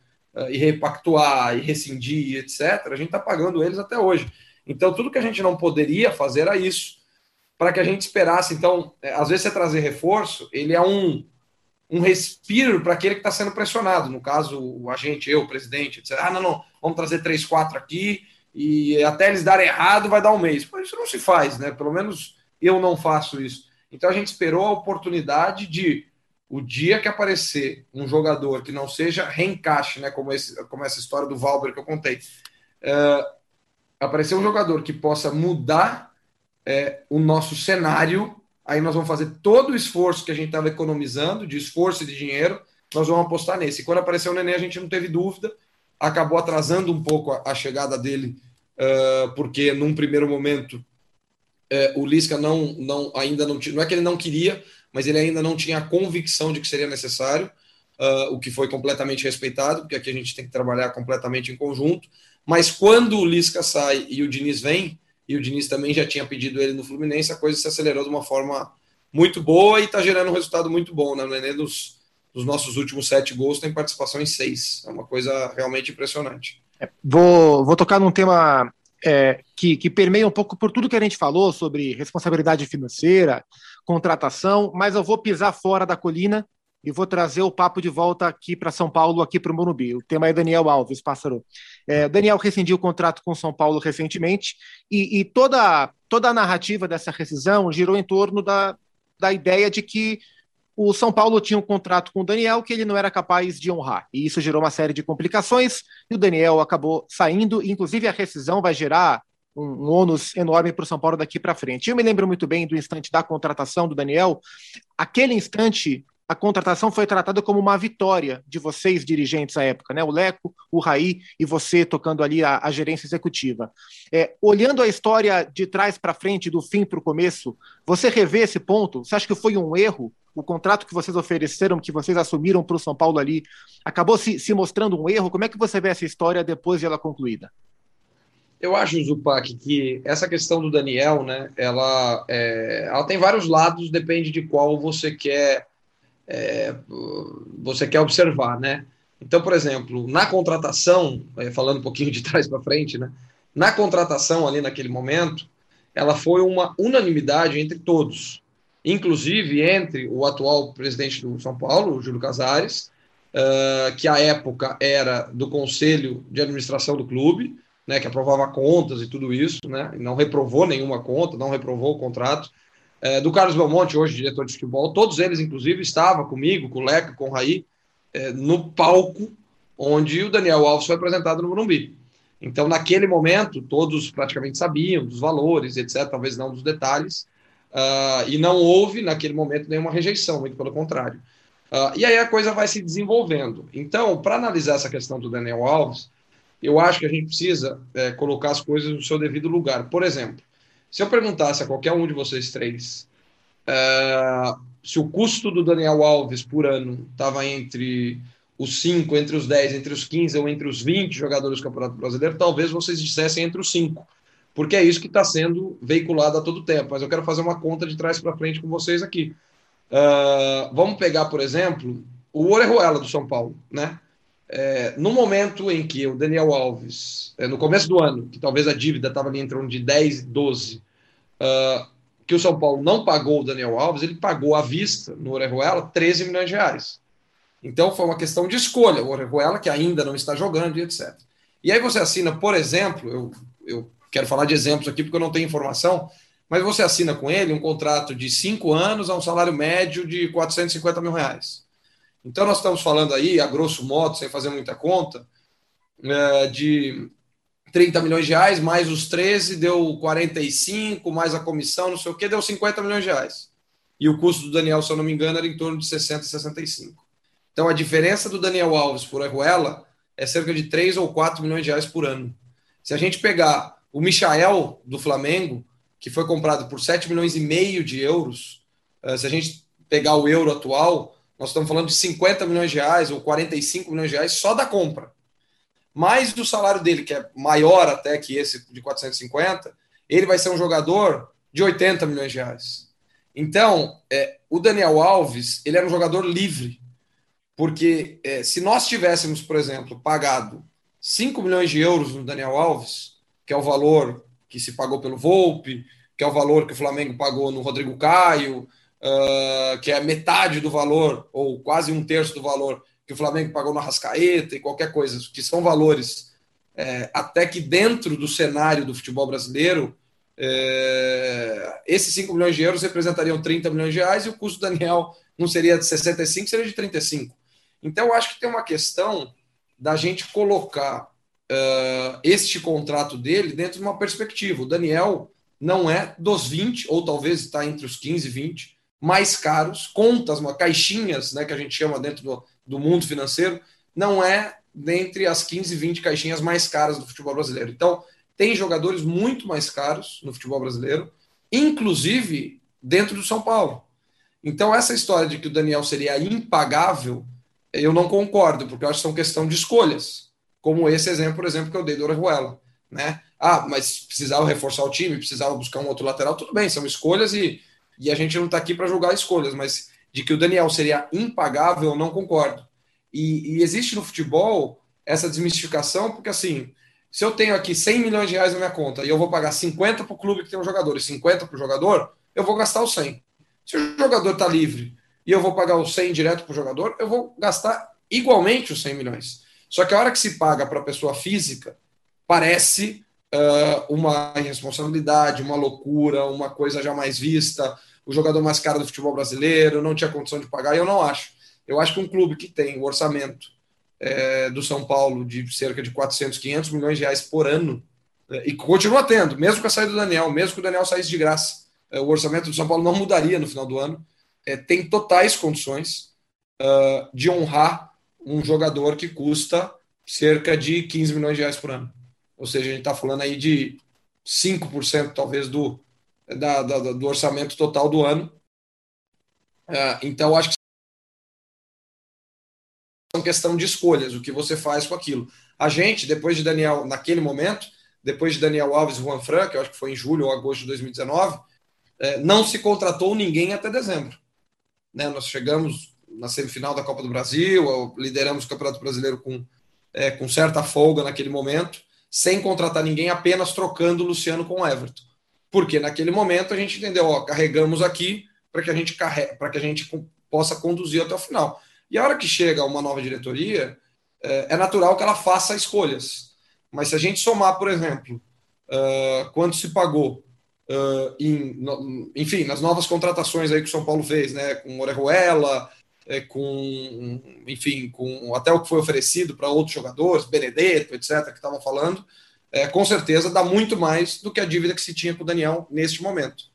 e repactuar, e rescindir, etc., a gente está pagando eles até hoje. Então, tudo que a gente não poderia fazer era isso, para que a gente esperasse. Então, é, às vezes, você trazer reforço, ele é um, um respiro para aquele que está sendo pressionado. No caso, o agente, eu, o presidente, etc. Ah, não, não, vamos trazer três, quatro aqui, e até eles darem errado vai dar um mês. Mas isso não se faz, né? Pelo menos eu não faço isso. Então, a gente esperou a oportunidade de o dia que aparecer um jogador que não seja reencaixe, né, como, esse, como essa história do Valber que eu contei, uh, aparecer um jogador que possa mudar é, o nosso cenário, aí nós vamos fazer todo o esforço que a gente estava economizando, de esforço e de dinheiro, nós vamos apostar nesse. E quando apareceu o Nenê, a gente não teve dúvida, acabou atrasando um pouco a, a chegada dele, uh, porque num primeiro momento uh, o Lisca não, não, ainda não, não é que ele não queria, mas ele ainda não tinha a convicção de que seria necessário, uh, o que foi completamente respeitado, porque aqui a gente tem que trabalhar completamente em conjunto. Mas quando o Lisca sai e o Diniz vem, e o Diniz também já tinha pedido ele no Fluminense, a coisa se acelerou de uma forma muito boa e está gerando um resultado muito bom. Né? O Nenê, dos, dos nossos últimos sete gols, tem participação em seis. É uma coisa realmente impressionante. É, vou, vou tocar num tema é, que, que permeia um pouco por tudo que a gente falou sobre responsabilidade financeira, contratação, mas eu vou pisar fora da colina e vou trazer o papo de volta aqui para São Paulo, aqui para o Morumbi. O tema é Daniel Alves, pássaro. É, Daniel rescindiu o contrato com São Paulo recentemente e, e, toda, toda a narrativa dessa rescisão girou em torno da, da ideia de que o São Paulo tinha um contrato com o Daniel que ele não era capaz de honrar. E isso gerou uma série de complicações e o Daniel acabou saindo. Inclusive, a rescisão vai gerar um, ônus enorme para o São Paulo daqui para frente. Eu me lembro muito bem do instante da contratação do Daniel. Aquele instante, a contratação foi tratada como uma vitória de vocês, dirigentes à época, né? O Leco, o Raí e você tocando ali a, a gerência executiva. É, olhando a história de trás para frente, do fim para o começo, você revê esse ponto? Você acha que foi um erro? O contrato que vocês ofereceram, que vocês assumiram para o São Paulo ali, acabou se, se mostrando um erro? Como é que você vê essa história depois de ela concluída? Eu acho, Zupac, que essa questão do Daniel, né, ela, é, ela tem vários lados, depende de qual você quer é, você quer observar, né? Então, por exemplo, na contratação, é, falando um pouquinho de trás para frente, né? Na contratação ali naquele momento, ela foi uma unanimidade entre todos, inclusive entre o atual presidente do São Paulo, Júlio Casares, uh, que à época era do conselho de administração do clube, né, que aprovava contas e tudo isso, né, não reprovou nenhuma conta, não reprovou o contrato. É, do Carlos Belmonte, hoje diretor de futebol, todos eles, inclusive, estavam comigo, com o Leca, com o Raí, é, no palco onde o Daniel Alves foi apresentado no Morumbi. Então, naquele momento, todos praticamente sabiam dos valores, etc., talvez não dos detalhes, Uh, e não houve, naquele momento, nenhuma rejeição, muito pelo contrário. Uh, e aí a coisa vai se desenvolvendo. Então, para analisar essa questão do Daniel Alves, eu acho que a gente precisa é, colocar as coisas no seu devido lugar. Por exemplo, se eu perguntasse a qualquer um de vocês três uh, se o custo do Daniel Alves por ano estava entre os 5, entre os 10, entre os 15 ou entre os 20 jogadores do Campeonato Brasileiro, talvez vocês dissessem entre os 5 porque é isso que está sendo veiculado a todo tempo. Mas eu quero fazer uma conta de trás para frente com vocês aqui. Uh, vamos pegar, por exemplo, o Orejuela do São Paulo, né? É, no momento em que o Daniel Alves, é, no começo do ano, que talvez a dívida estava ali em torno de 10 e 12, uh, que o São Paulo não pagou o Daniel Alves, ele pagou à vista no Orejuela 13 milhões de reais. Então foi uma questão de escolha, o Orejuela que ainda não está jogando e etc. E aí você assina, por exemplo, eu, eu quero falar de exemplos aqui porque eu não tenho informação, mas você assina com ele um contrato de cinco anos a um salário médio de 450 mil reais. Então nós estamos falando aí, a grosso modo, sem fazer muita conta, é, de 30 milhões de reais, mais os 13 deu 45, mais a comissão, não sei o que, deu 50 milhões de reais. E o custo do Daniel, se eu não me engano, era em torno de 60, 65. Então a diferença do Daniel Alves por Arruela é cerca de 3 ou 4 milhões de reais por ano. Se a gente pegar o Michael, do Flamengo, que foi comprado por 7 milhões e meio de euros, eh, se a gente pegar o euro atual, nós estamos falando de 50 milhões de reais ou 45 milhões de reais só da compra. Mais do salário dele, que é maior até que esse de 450, ele vai ser um jogador de 80 milhões de reais. Então, é, o Daniel Alves, ele era um jogador livre. Porque é, se nós tivéssemos, por exemplo, pagado 5 milhões de euros no Daniel Alves, que é o valor que se pagou pelo Volpe, que é o valor que o Flamengo pagou no Rodrigo Caio, uh, que é metade do valor, ou quase um terço do valor que o Flamengo pagou na Rascaeta e qualquer coisa, que são valores é, até que dentro do cenário do futebol brasileiro, é, esses 5 milhões de euros representariam 30 milhões de reais e o custo do Daniel não seria de 65, seria de 35. Então, eu acho que tem uma questão da gente colocar uh, este contrato dele dentro de uma perspectiva. O Daniel não é dos 20, ou talvez está entre os 15 e 20 mais caros, contas, caixinhas, né, que a gente chama dentro do, do mundo financeiro, não é dentre as 15 e 20 caixinhas mais caras do futebol brasileiro. Então, tem jogadores muito mais caros no futebol brasileiro, inclusive dentro do São Paulo. Então, essa história de que o Daniel seria impagável, eu não concordo, porque eu acho que são questão de escolhas como esse exemplo, por exemplo, que eu dei do Orejuela, né? Ah, mas precisava reforçar o time, precisava buscar um outro lateral, tudo bem, são escolhas e, e a gente não está aqui para julgar escolhas, mas de que o Daniel seria impagável, eu não concordo. E, e, existe no futebol essa desmistificação, porque assim, se eu tenho aqui 100 milhões de reais na minha conta e eu vou pagar 50 para o clube que tem um jogador e 50 para o jogador, eu vou gastar os 100. Se o jogador está livre e eu vou pagar os 100 direto para o jogador, eu vou gastar igualmente os 100 milhões. Só que a hora que se paga para a pessoa física, parece uma irresponsabilidade, uma loucura, uma coisa já mais vista. O jogador mais caro do futebol brasileiro não tinha condição de pagar, eu não acho. Eu acho que um clube que tem o orçamento é, do São Paulo de cerca de 400, 500 milhões de reais por ano, é, e continua tendo, mesmo com a saída do Daniel, mesmo que o Daniel saísse de graça, é, o orçamento do São Paulo não mudaria no final do ano, tem totais condições uh, de honrar um jogador que custa cerca de 15 milhões de reais por ano. Ou seja, a gente está falando aí de 5% talvez do, da, da, do orçamento total do ano. Uh, então, acho que é uma questão de escolhas, o que você faz com aquilo. A gente, depois de Daniel, naquele momento, depois de Daniel Alves e Juan Fran, que eu acho que foi em julho ou agosto de 2019, é, não se contratou ninguém até dezembro. Né? Nós chegamos na semifinal da Copa do Brasil, lideramos o Campeonato Brasileiro com, é, com certa folga naquele momento, sem contratar ninguém, apenas trocando o Luciano com o Everton. Porque naquele momento a gente entendeu, ó, carregamos aqui para que a gente para que a gente possa conduzir até o final. E a hora que chega uma nova diretoria, é, é natural que ela faça escolhas. Mas se a gente somar, por exemplo, uh, quanto se pagou Uh, em, no, enfim, nas novas contratações aí que o São Paulo fez, né, com Orejuela, é, com, enfim, com até o que foi oferecido para outros jogadores, Benedetto, etc., que estavam falando, é, com certeza dá muito mais do que a dívida que se tinha com o Daniel neste momento.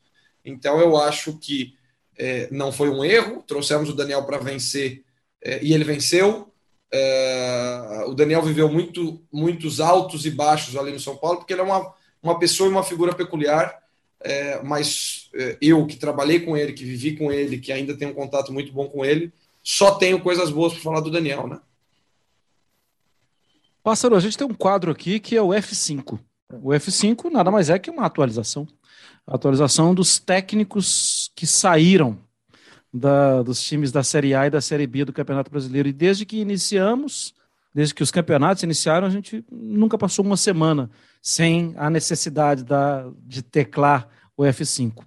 Então eu acho que é, não foi um erro. Trouxemos o Daniel para vencer é, e ele venceu. É, o Daniel viveu muito, muitos altos e baixos ali no São Paulo, porque ele é uma, uma pessoa e uma figura peculiar. É, mas é, eu que trabalhei com ele, que vivi com ele, que ainda tenho um contato muito bom com ele, só tenho coisas boas para falar do Daniel, né? Pássaro, a gente tem um quadro aqui que é o F5. O F5 nada mais é que uma atualização. A atualização dos técnicos que saíram da, dos times da Série A e da Série B do Campeonato Brasileiro. E desde que iniciamos, desde que os campeonatos iniciaram, a gente nunca passou uma semana sem a necessidade da, de teclar o F5.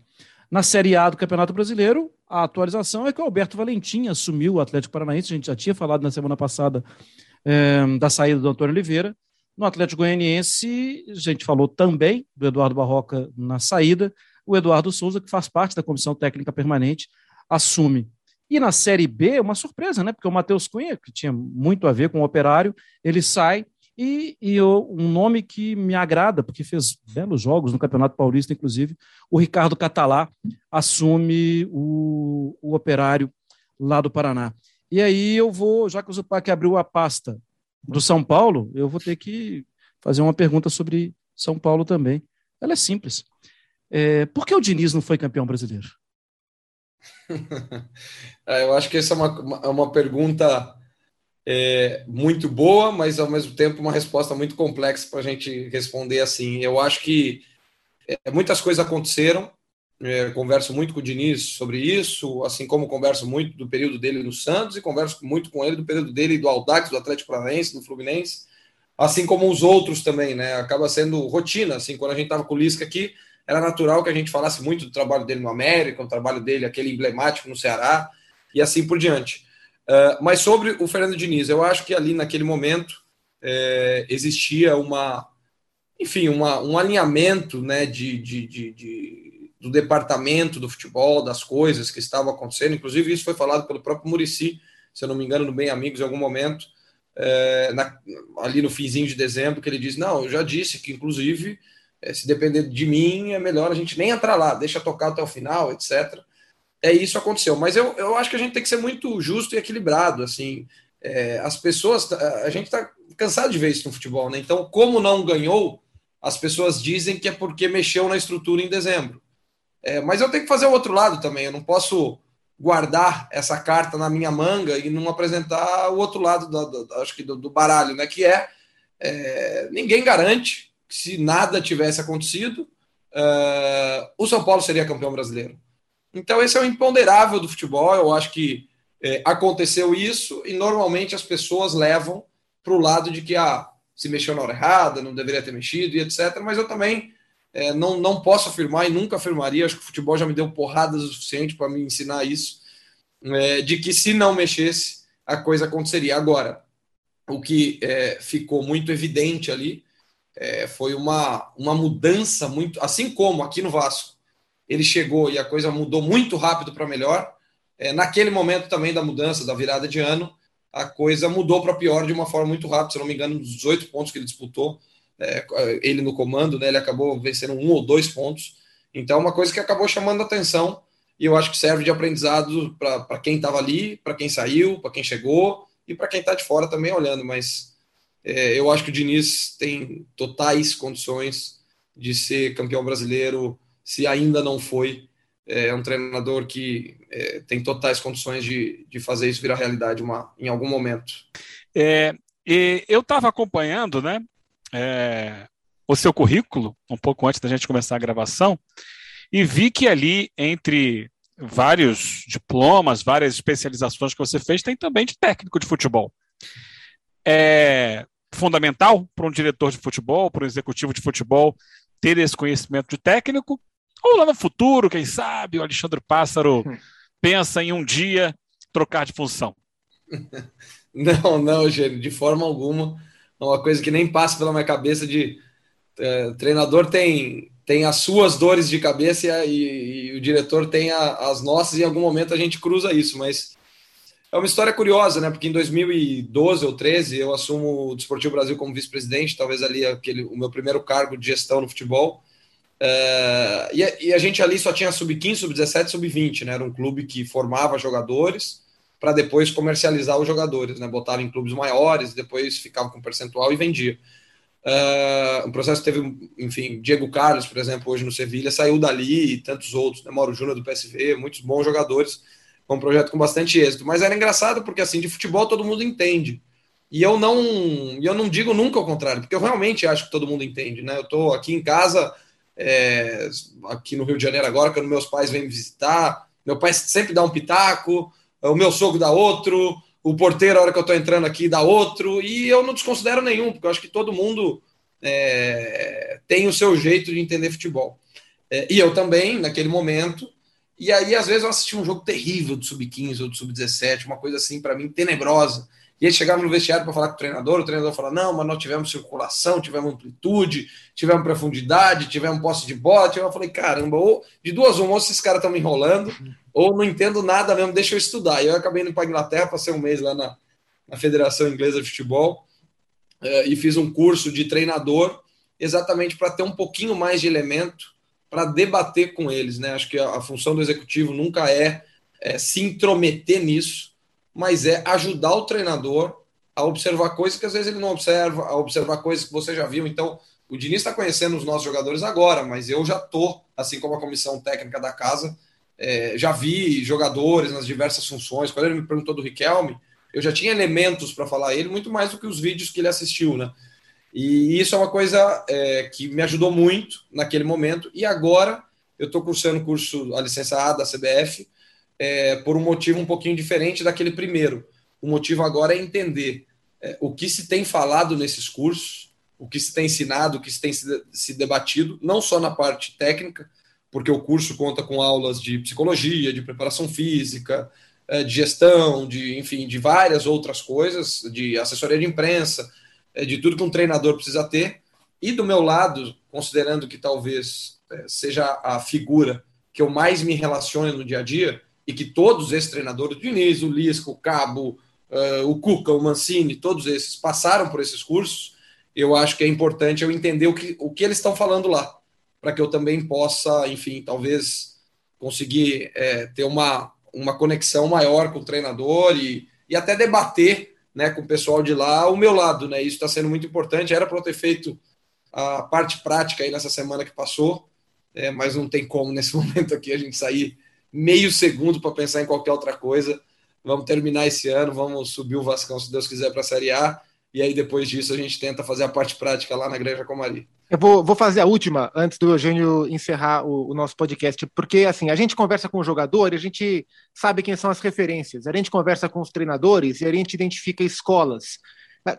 Na Série A do Campeonato Brasileiro, a atualização é que o Alberto Valentim assumiu o Atlético Paranaense, a gente já tinha falado na semana passada é, da saída do Antônio Oliveira. No Atlético Goianiense, a gente falou também do Eduardo Barroca na saída, o Eduardo Souza, que faz parte da comissão técnica permanente, assume. E na Série B, uma surpresa, né? Porque o Matheus Cunha, que tinha muito a ver com o operário, ele sai e, e um nome que me agrada, porque fez belos jogos no Campeonato Paulista, inclusive, o Ricardo Catalá assume o, o operário lá do Paraná. E aí eu vou, já que o Zupac abriu a pasta do São Paulo, eu vou ter que fazer uma pergunta sobre São Paulo também. Ela é simples. É, por que o Diniz não foi campeão brasileiro? [LAUGHS] É, eu acho que essa é uma, é uma pergunta é, muito boa, mas ao mesmo tempo uma resposta muito complexa para a gente responder assim. Eu acho que é, muitas coisas aconteceram. É, converso muito com o Diniz sobre isso, assim como converso muito do período dele no Santos e converso muito com ele do período dele do Audax, do Atlético Paranaense, do Fluminense, assim como os outros também, né? Acaba sendo rotina, assim, quando a gente estava com o Lisca aqui, era natural que a gente falasse muito do trabalho dele no América, o trabalho dele, aquele emblemático no Ceará, e assim por diante. Uh, mas sobre o Fernando Diniz, eu acho que ali naquele momento é, existia uma, enfim, uma, um alinhamento né, de, de, de, de, do departamento do futebol, das coisas que estavam acontecendo. Inclusive, isso foi falado pelo próprio Murici, se eu não me engano, no Bem Amigos, em algum momento, é, na, ali no finzinho de dezembro, que ele diz: Não, eu já disse que, inclusive, é, se depender de mim, é melhor a gente nem entrar lá, deixa tocar até o final, etc. É isso aconteceu. Mas eu, eu acho que a gente tem que ser muito justo e equilibrado. Assim, é, as pessoas, a gente está cansado de ver isso no futebol, né? Então, como não ganhou, as pessoas dizem que é porque mexeu na estrutura em dezembro. É, mas eu tenho que fazer o outro lado também. Eu não posso guardar essa carta na minha manga e não apresentar o outro lado do, do acho que do, do, baralho, né? Que é, é ninguém garante se nada tivesse acontecido, uh, o São Paulo seria campeão brasileiro. Então, esse é o imponderável do futebol. Eu acho que é, aconteceu isso e normalmente as pessoas levam para o lado de que ah, se mexeu na hora errada, não deveria ter mexido e etc. Mas eu também é, não, não posso afirmar e nunca afirmaria. Acho que o futebol já me deu porradas o suficiente para me ensinar isso, é, de que se não mexesse, a coisa aconteceria. Agora, o que é, ficou muito evidente ali é, foi uma, uma mudança muito. Assim como aqui no Vasco ele chegou e a coisa mudou muito rápido para melhor, é, naquele momento também da mudança, da virada de ano, a coisa mudou para pior de uma forma muito rápida. Se não me engano, dos 18 pontos que ele disputou, é, ele no comando, né, ele acabou vencendo um ou dois pontos. Então, uma coisa que acabou chamando atenção e eu acho que serve de aprendizado para quem estava ali, para quem saiu, para quem chegou e para quem está de fora também olhando. Mas é, eu acho que o Diniz tem totais condições de ser campeão brasileiro, se ainda não foi. É um treinador que é, tem totais condições de, de fazer isso virar realidade uma, em algum momento. É, eu estava acompanhando né, é, o seu currículo um pouco antes da gente começar a gravação e vi que ali, entre vários diplomas, várias especializações que você fez, tem também de técnico de futebol. É, fundamental para um diretor de futebol, para um executivo de futebol, ter esse conhecimento de técnico? Ou lá no futuro, quem sabe, o Alexandre Pássaro [LAUGHS] pensa em um dia trocar de função? [LAUGHS] Não, não, Gênio, de forma alguma. É uma coisa que nem passa pela minha cabeça de é, treinador tem tem as suas dores de cabeça e, e, o diretor tem a, as nossas e em algum momento a gente cruza isso, mas é uma história curiosa, né? Porque em 2012 ou 13 eu assumo o Desportivo Brasil como vice-presidente, talvez ali aquele o meu primeiro cargo de gestão no futebol. Uh, e, a, e, a, gente ali só tinha sub-15, sub-17, sub-20, né? Era um clube que formava jogadores para depois comercializar os jogadores, né? Botava em clubes maiores, depois ficava com percentual e vendia. Uh, o processo teve, enfim, Diego Carlos, por exemplo, hoje no Sevilha, saiu dali e tantos outros, né? Mauro Júnior do PSV, muitos bons jogadores. Foi um projeto com bastante êxito. Mas era engraçado porque, assim, de futebol todo mundo entende. E eu não, eu não digo nunca ao contrário, porque eu realmente acho que todo mundo entende, né? Eu estou aqui em casa é, aqui no Rio de Janeiro agora, quando meus pais vêm visitar, meu pai sempre dá um pitaco, o meu sogro dá outro, o porteiro, a hora que eu estou entrando aqui, dá outro, e eu não desconsidero nenhum, porque eu acho que todo mundo é, tem o seu jeito de entender futebol. É, e eu também, naquele momento, e aí às vezes eu assisti um jogo terrível do Sub-15 ou do Sub-17, uma coisa assim, para mim, tenebrosa, e ele chegava no vestiário para falar com o treinador, o treinador falava: não, mas nós tivemos circulação, tivemos amplitude, tivemos profundidade, tivemos posse de bola. Tivemos... Eu falei: caramba, ou de duas uma, ou esses caras estão me enrolando, ou não entendo nada mesmo, deixa eu estudar. E eu acabei indo para a Inglaterra, passei um mês lá na, na Federação Inglesa de Futebol eh, e fiz um curso de treinador, exatamente para ter um pouquinho mais de elemento para debater com eles. Né? Acho que a, a função do executivo nunca é, é se intrometer nisso mas é ajudar o treinador a observar coisas que às vezes ele não observa, a observar coisas que você já viu. Então, o Diniz está conhecendo os nossos jogadores agora, mas eu já tô, assim como a comissão técnica da casa, é, já vi jogadores nas diversas funções. Quando ele me perguntou do Riquelme, eu já tinha elementos para falar a ele, muito mais do que os vídeos que ele assistiu, né? E isso é uma coisa é, que me ajudou muito naquele momento. E agora eu estou cursando curso, a licença A da CBF, é, por um motivo um pouquinho diferente daquele primeiro. O motivo agora é entender é, o que se tem falado nesses cursos, o que se tem ensinado, o que se tem se, se debatido, não só na parte técnica, porque o curso conta com aulas de psicologia, de preparação física, é, de gestão, de enfim, de várias outras coisas, de assessoria de imprensa, é, de tudo que um treinador precisa ter. E do meu lado, considerando que talvez é, seja a figura que eu mais me relacione no dia a dia, e que todos esses treinadores, o Diniz, o Lisco, o Cabo, uh, o Cuca, o Mancini, todos esses passaram por esses cursos, eu acho que é importante eu entender o que, o que eles estão falando lá, para que eu também possa, enfim, talvez conseguir é, ter uma, uma conexão maior com o treinador e, e até debater né, com o pessoal de lá o meu lado, né? Isso está sendo muito importante. Era para eu ter feito a parte prática aí nessa semana que passou, é, mas não tem como nesse [LAUGHS] momento aqui a gente sair meio segundo para pensar em qualquer outra coisa. Vamos terminar esse ano, vamos subir o Vascão, se Deus quiser, para a Série A. E aí, depois disso, a gente tenta fazer a parte prática lá na Granja Comari. Eu vou, vou fazer a última antes do Eugênio encerrar o, o, nosso podcast, porque assim, a gente conversa com o jogador e a gente sabe quem são as referências, a gente conversa com os treinadores e a gente identifica escolas.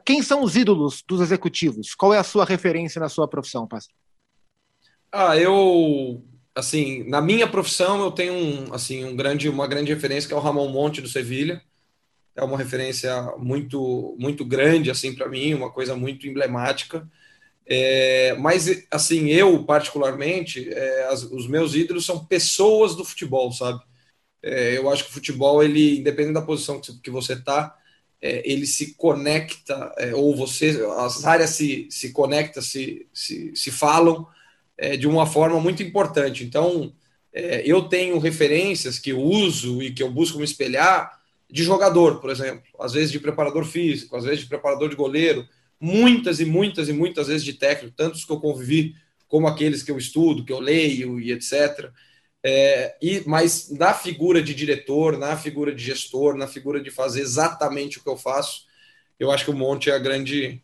Quem são os ídolos dos executivos? Qual é a sua referência na sua profissão, Pastor? Ah, eu assim, na minha profissão eu tenho um, assim, um grande, uma grande referência que é o Ramon Monte do Sevilha. É uma referência muito, muito grande assim para mim, uma coisa muito emblemática. É, mas assim, eu particularmente, é, as, os meus ídolos são pessoas do futebol, sabe? É, eu acho que o futebol, ele, independente da posição que, você está, é, ele se conecta, é, ou você, as áreas se, se conectam, se, se, se falam, é, de uma forma muito importante. Então, é, eu tenho referências que eu uso e que eu busco me espelhar de jogador, por exemplo, às vezes de preparador físico, às vezes de preparador de goleiro, muitas e muitas e muitas vezes de técnico, tantos que eu convivi como aqueles que eu estudo, que eu leio e etc. É, e, mas na figura de diretor, na figura de gestor, na figura de fazer exatamente o que eu faço, eu acho que o Monte é a grande,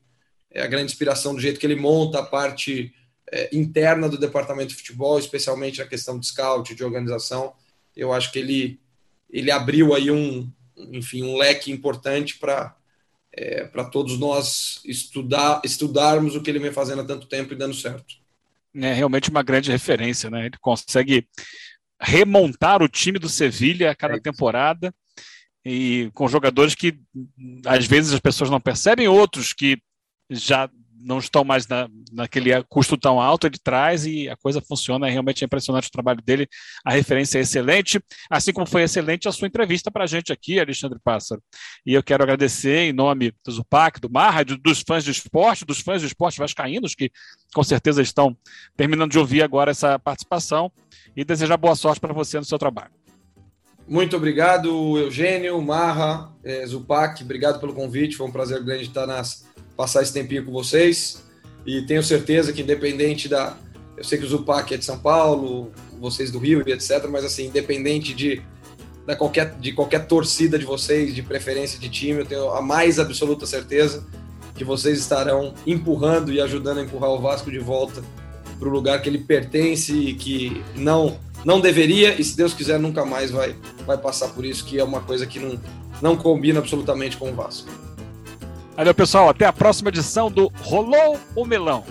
é a grande inspiração do jeito que ele monta a parte é, interna do departamento de futebol, especialmente na questão de scout, de organização. Eu acho que ele, ele abriu aí um, enfim, um leque importante para é, para todos nós estudar, estudarmos o que ele vem fazendo há tanto tempo e dando certo. É realmente uma grande referência, né? Ele consegue remontar o time do Sevilha a cada é temporada e com jogadores que às vezes as pessoas não percebem, outros que já não estão mais na, naquele custo tão alto, ele traz e a coisa funciona, é realmente impressionante o trabalho dele, a referência é excelente, assim como foi excelente a sua entrevista para a gente aqui, Alexandre Pássaro. E eu quero agradecer em nome do Zupac, do Marra, dos fãs do esporte, dos fãs do esporte vascaínos, que com certeza estão terminando de ouvir agora essa participação, e desejar boa sorte para você no seu trabalho. Muito obrigado, Eugênio, Marra, é, Zupac, obrigado pelo convite, foi um prazer grande estar nas passar esse tempinho com vocês. E tenho certeza que, independente da. Eu sei que o Zupac é de São Paulo, vocês do Rio e etc., mas, assim, independente de, da qualquer, de qualquer torcida de vocês, de preferência de time, eu tenho a mais absoluta certeza que vocês estarão empurrando e ajudando a empurrar o Vasco de volta para o lugar que ele pertence e que não não deveria e se Deus quiser nunca mais vai vai passar por isso que é uma coisa que não não combina absolutamente com o Vasco. Valeu, pessoal. Até a próxima edição do Rolou o Melão.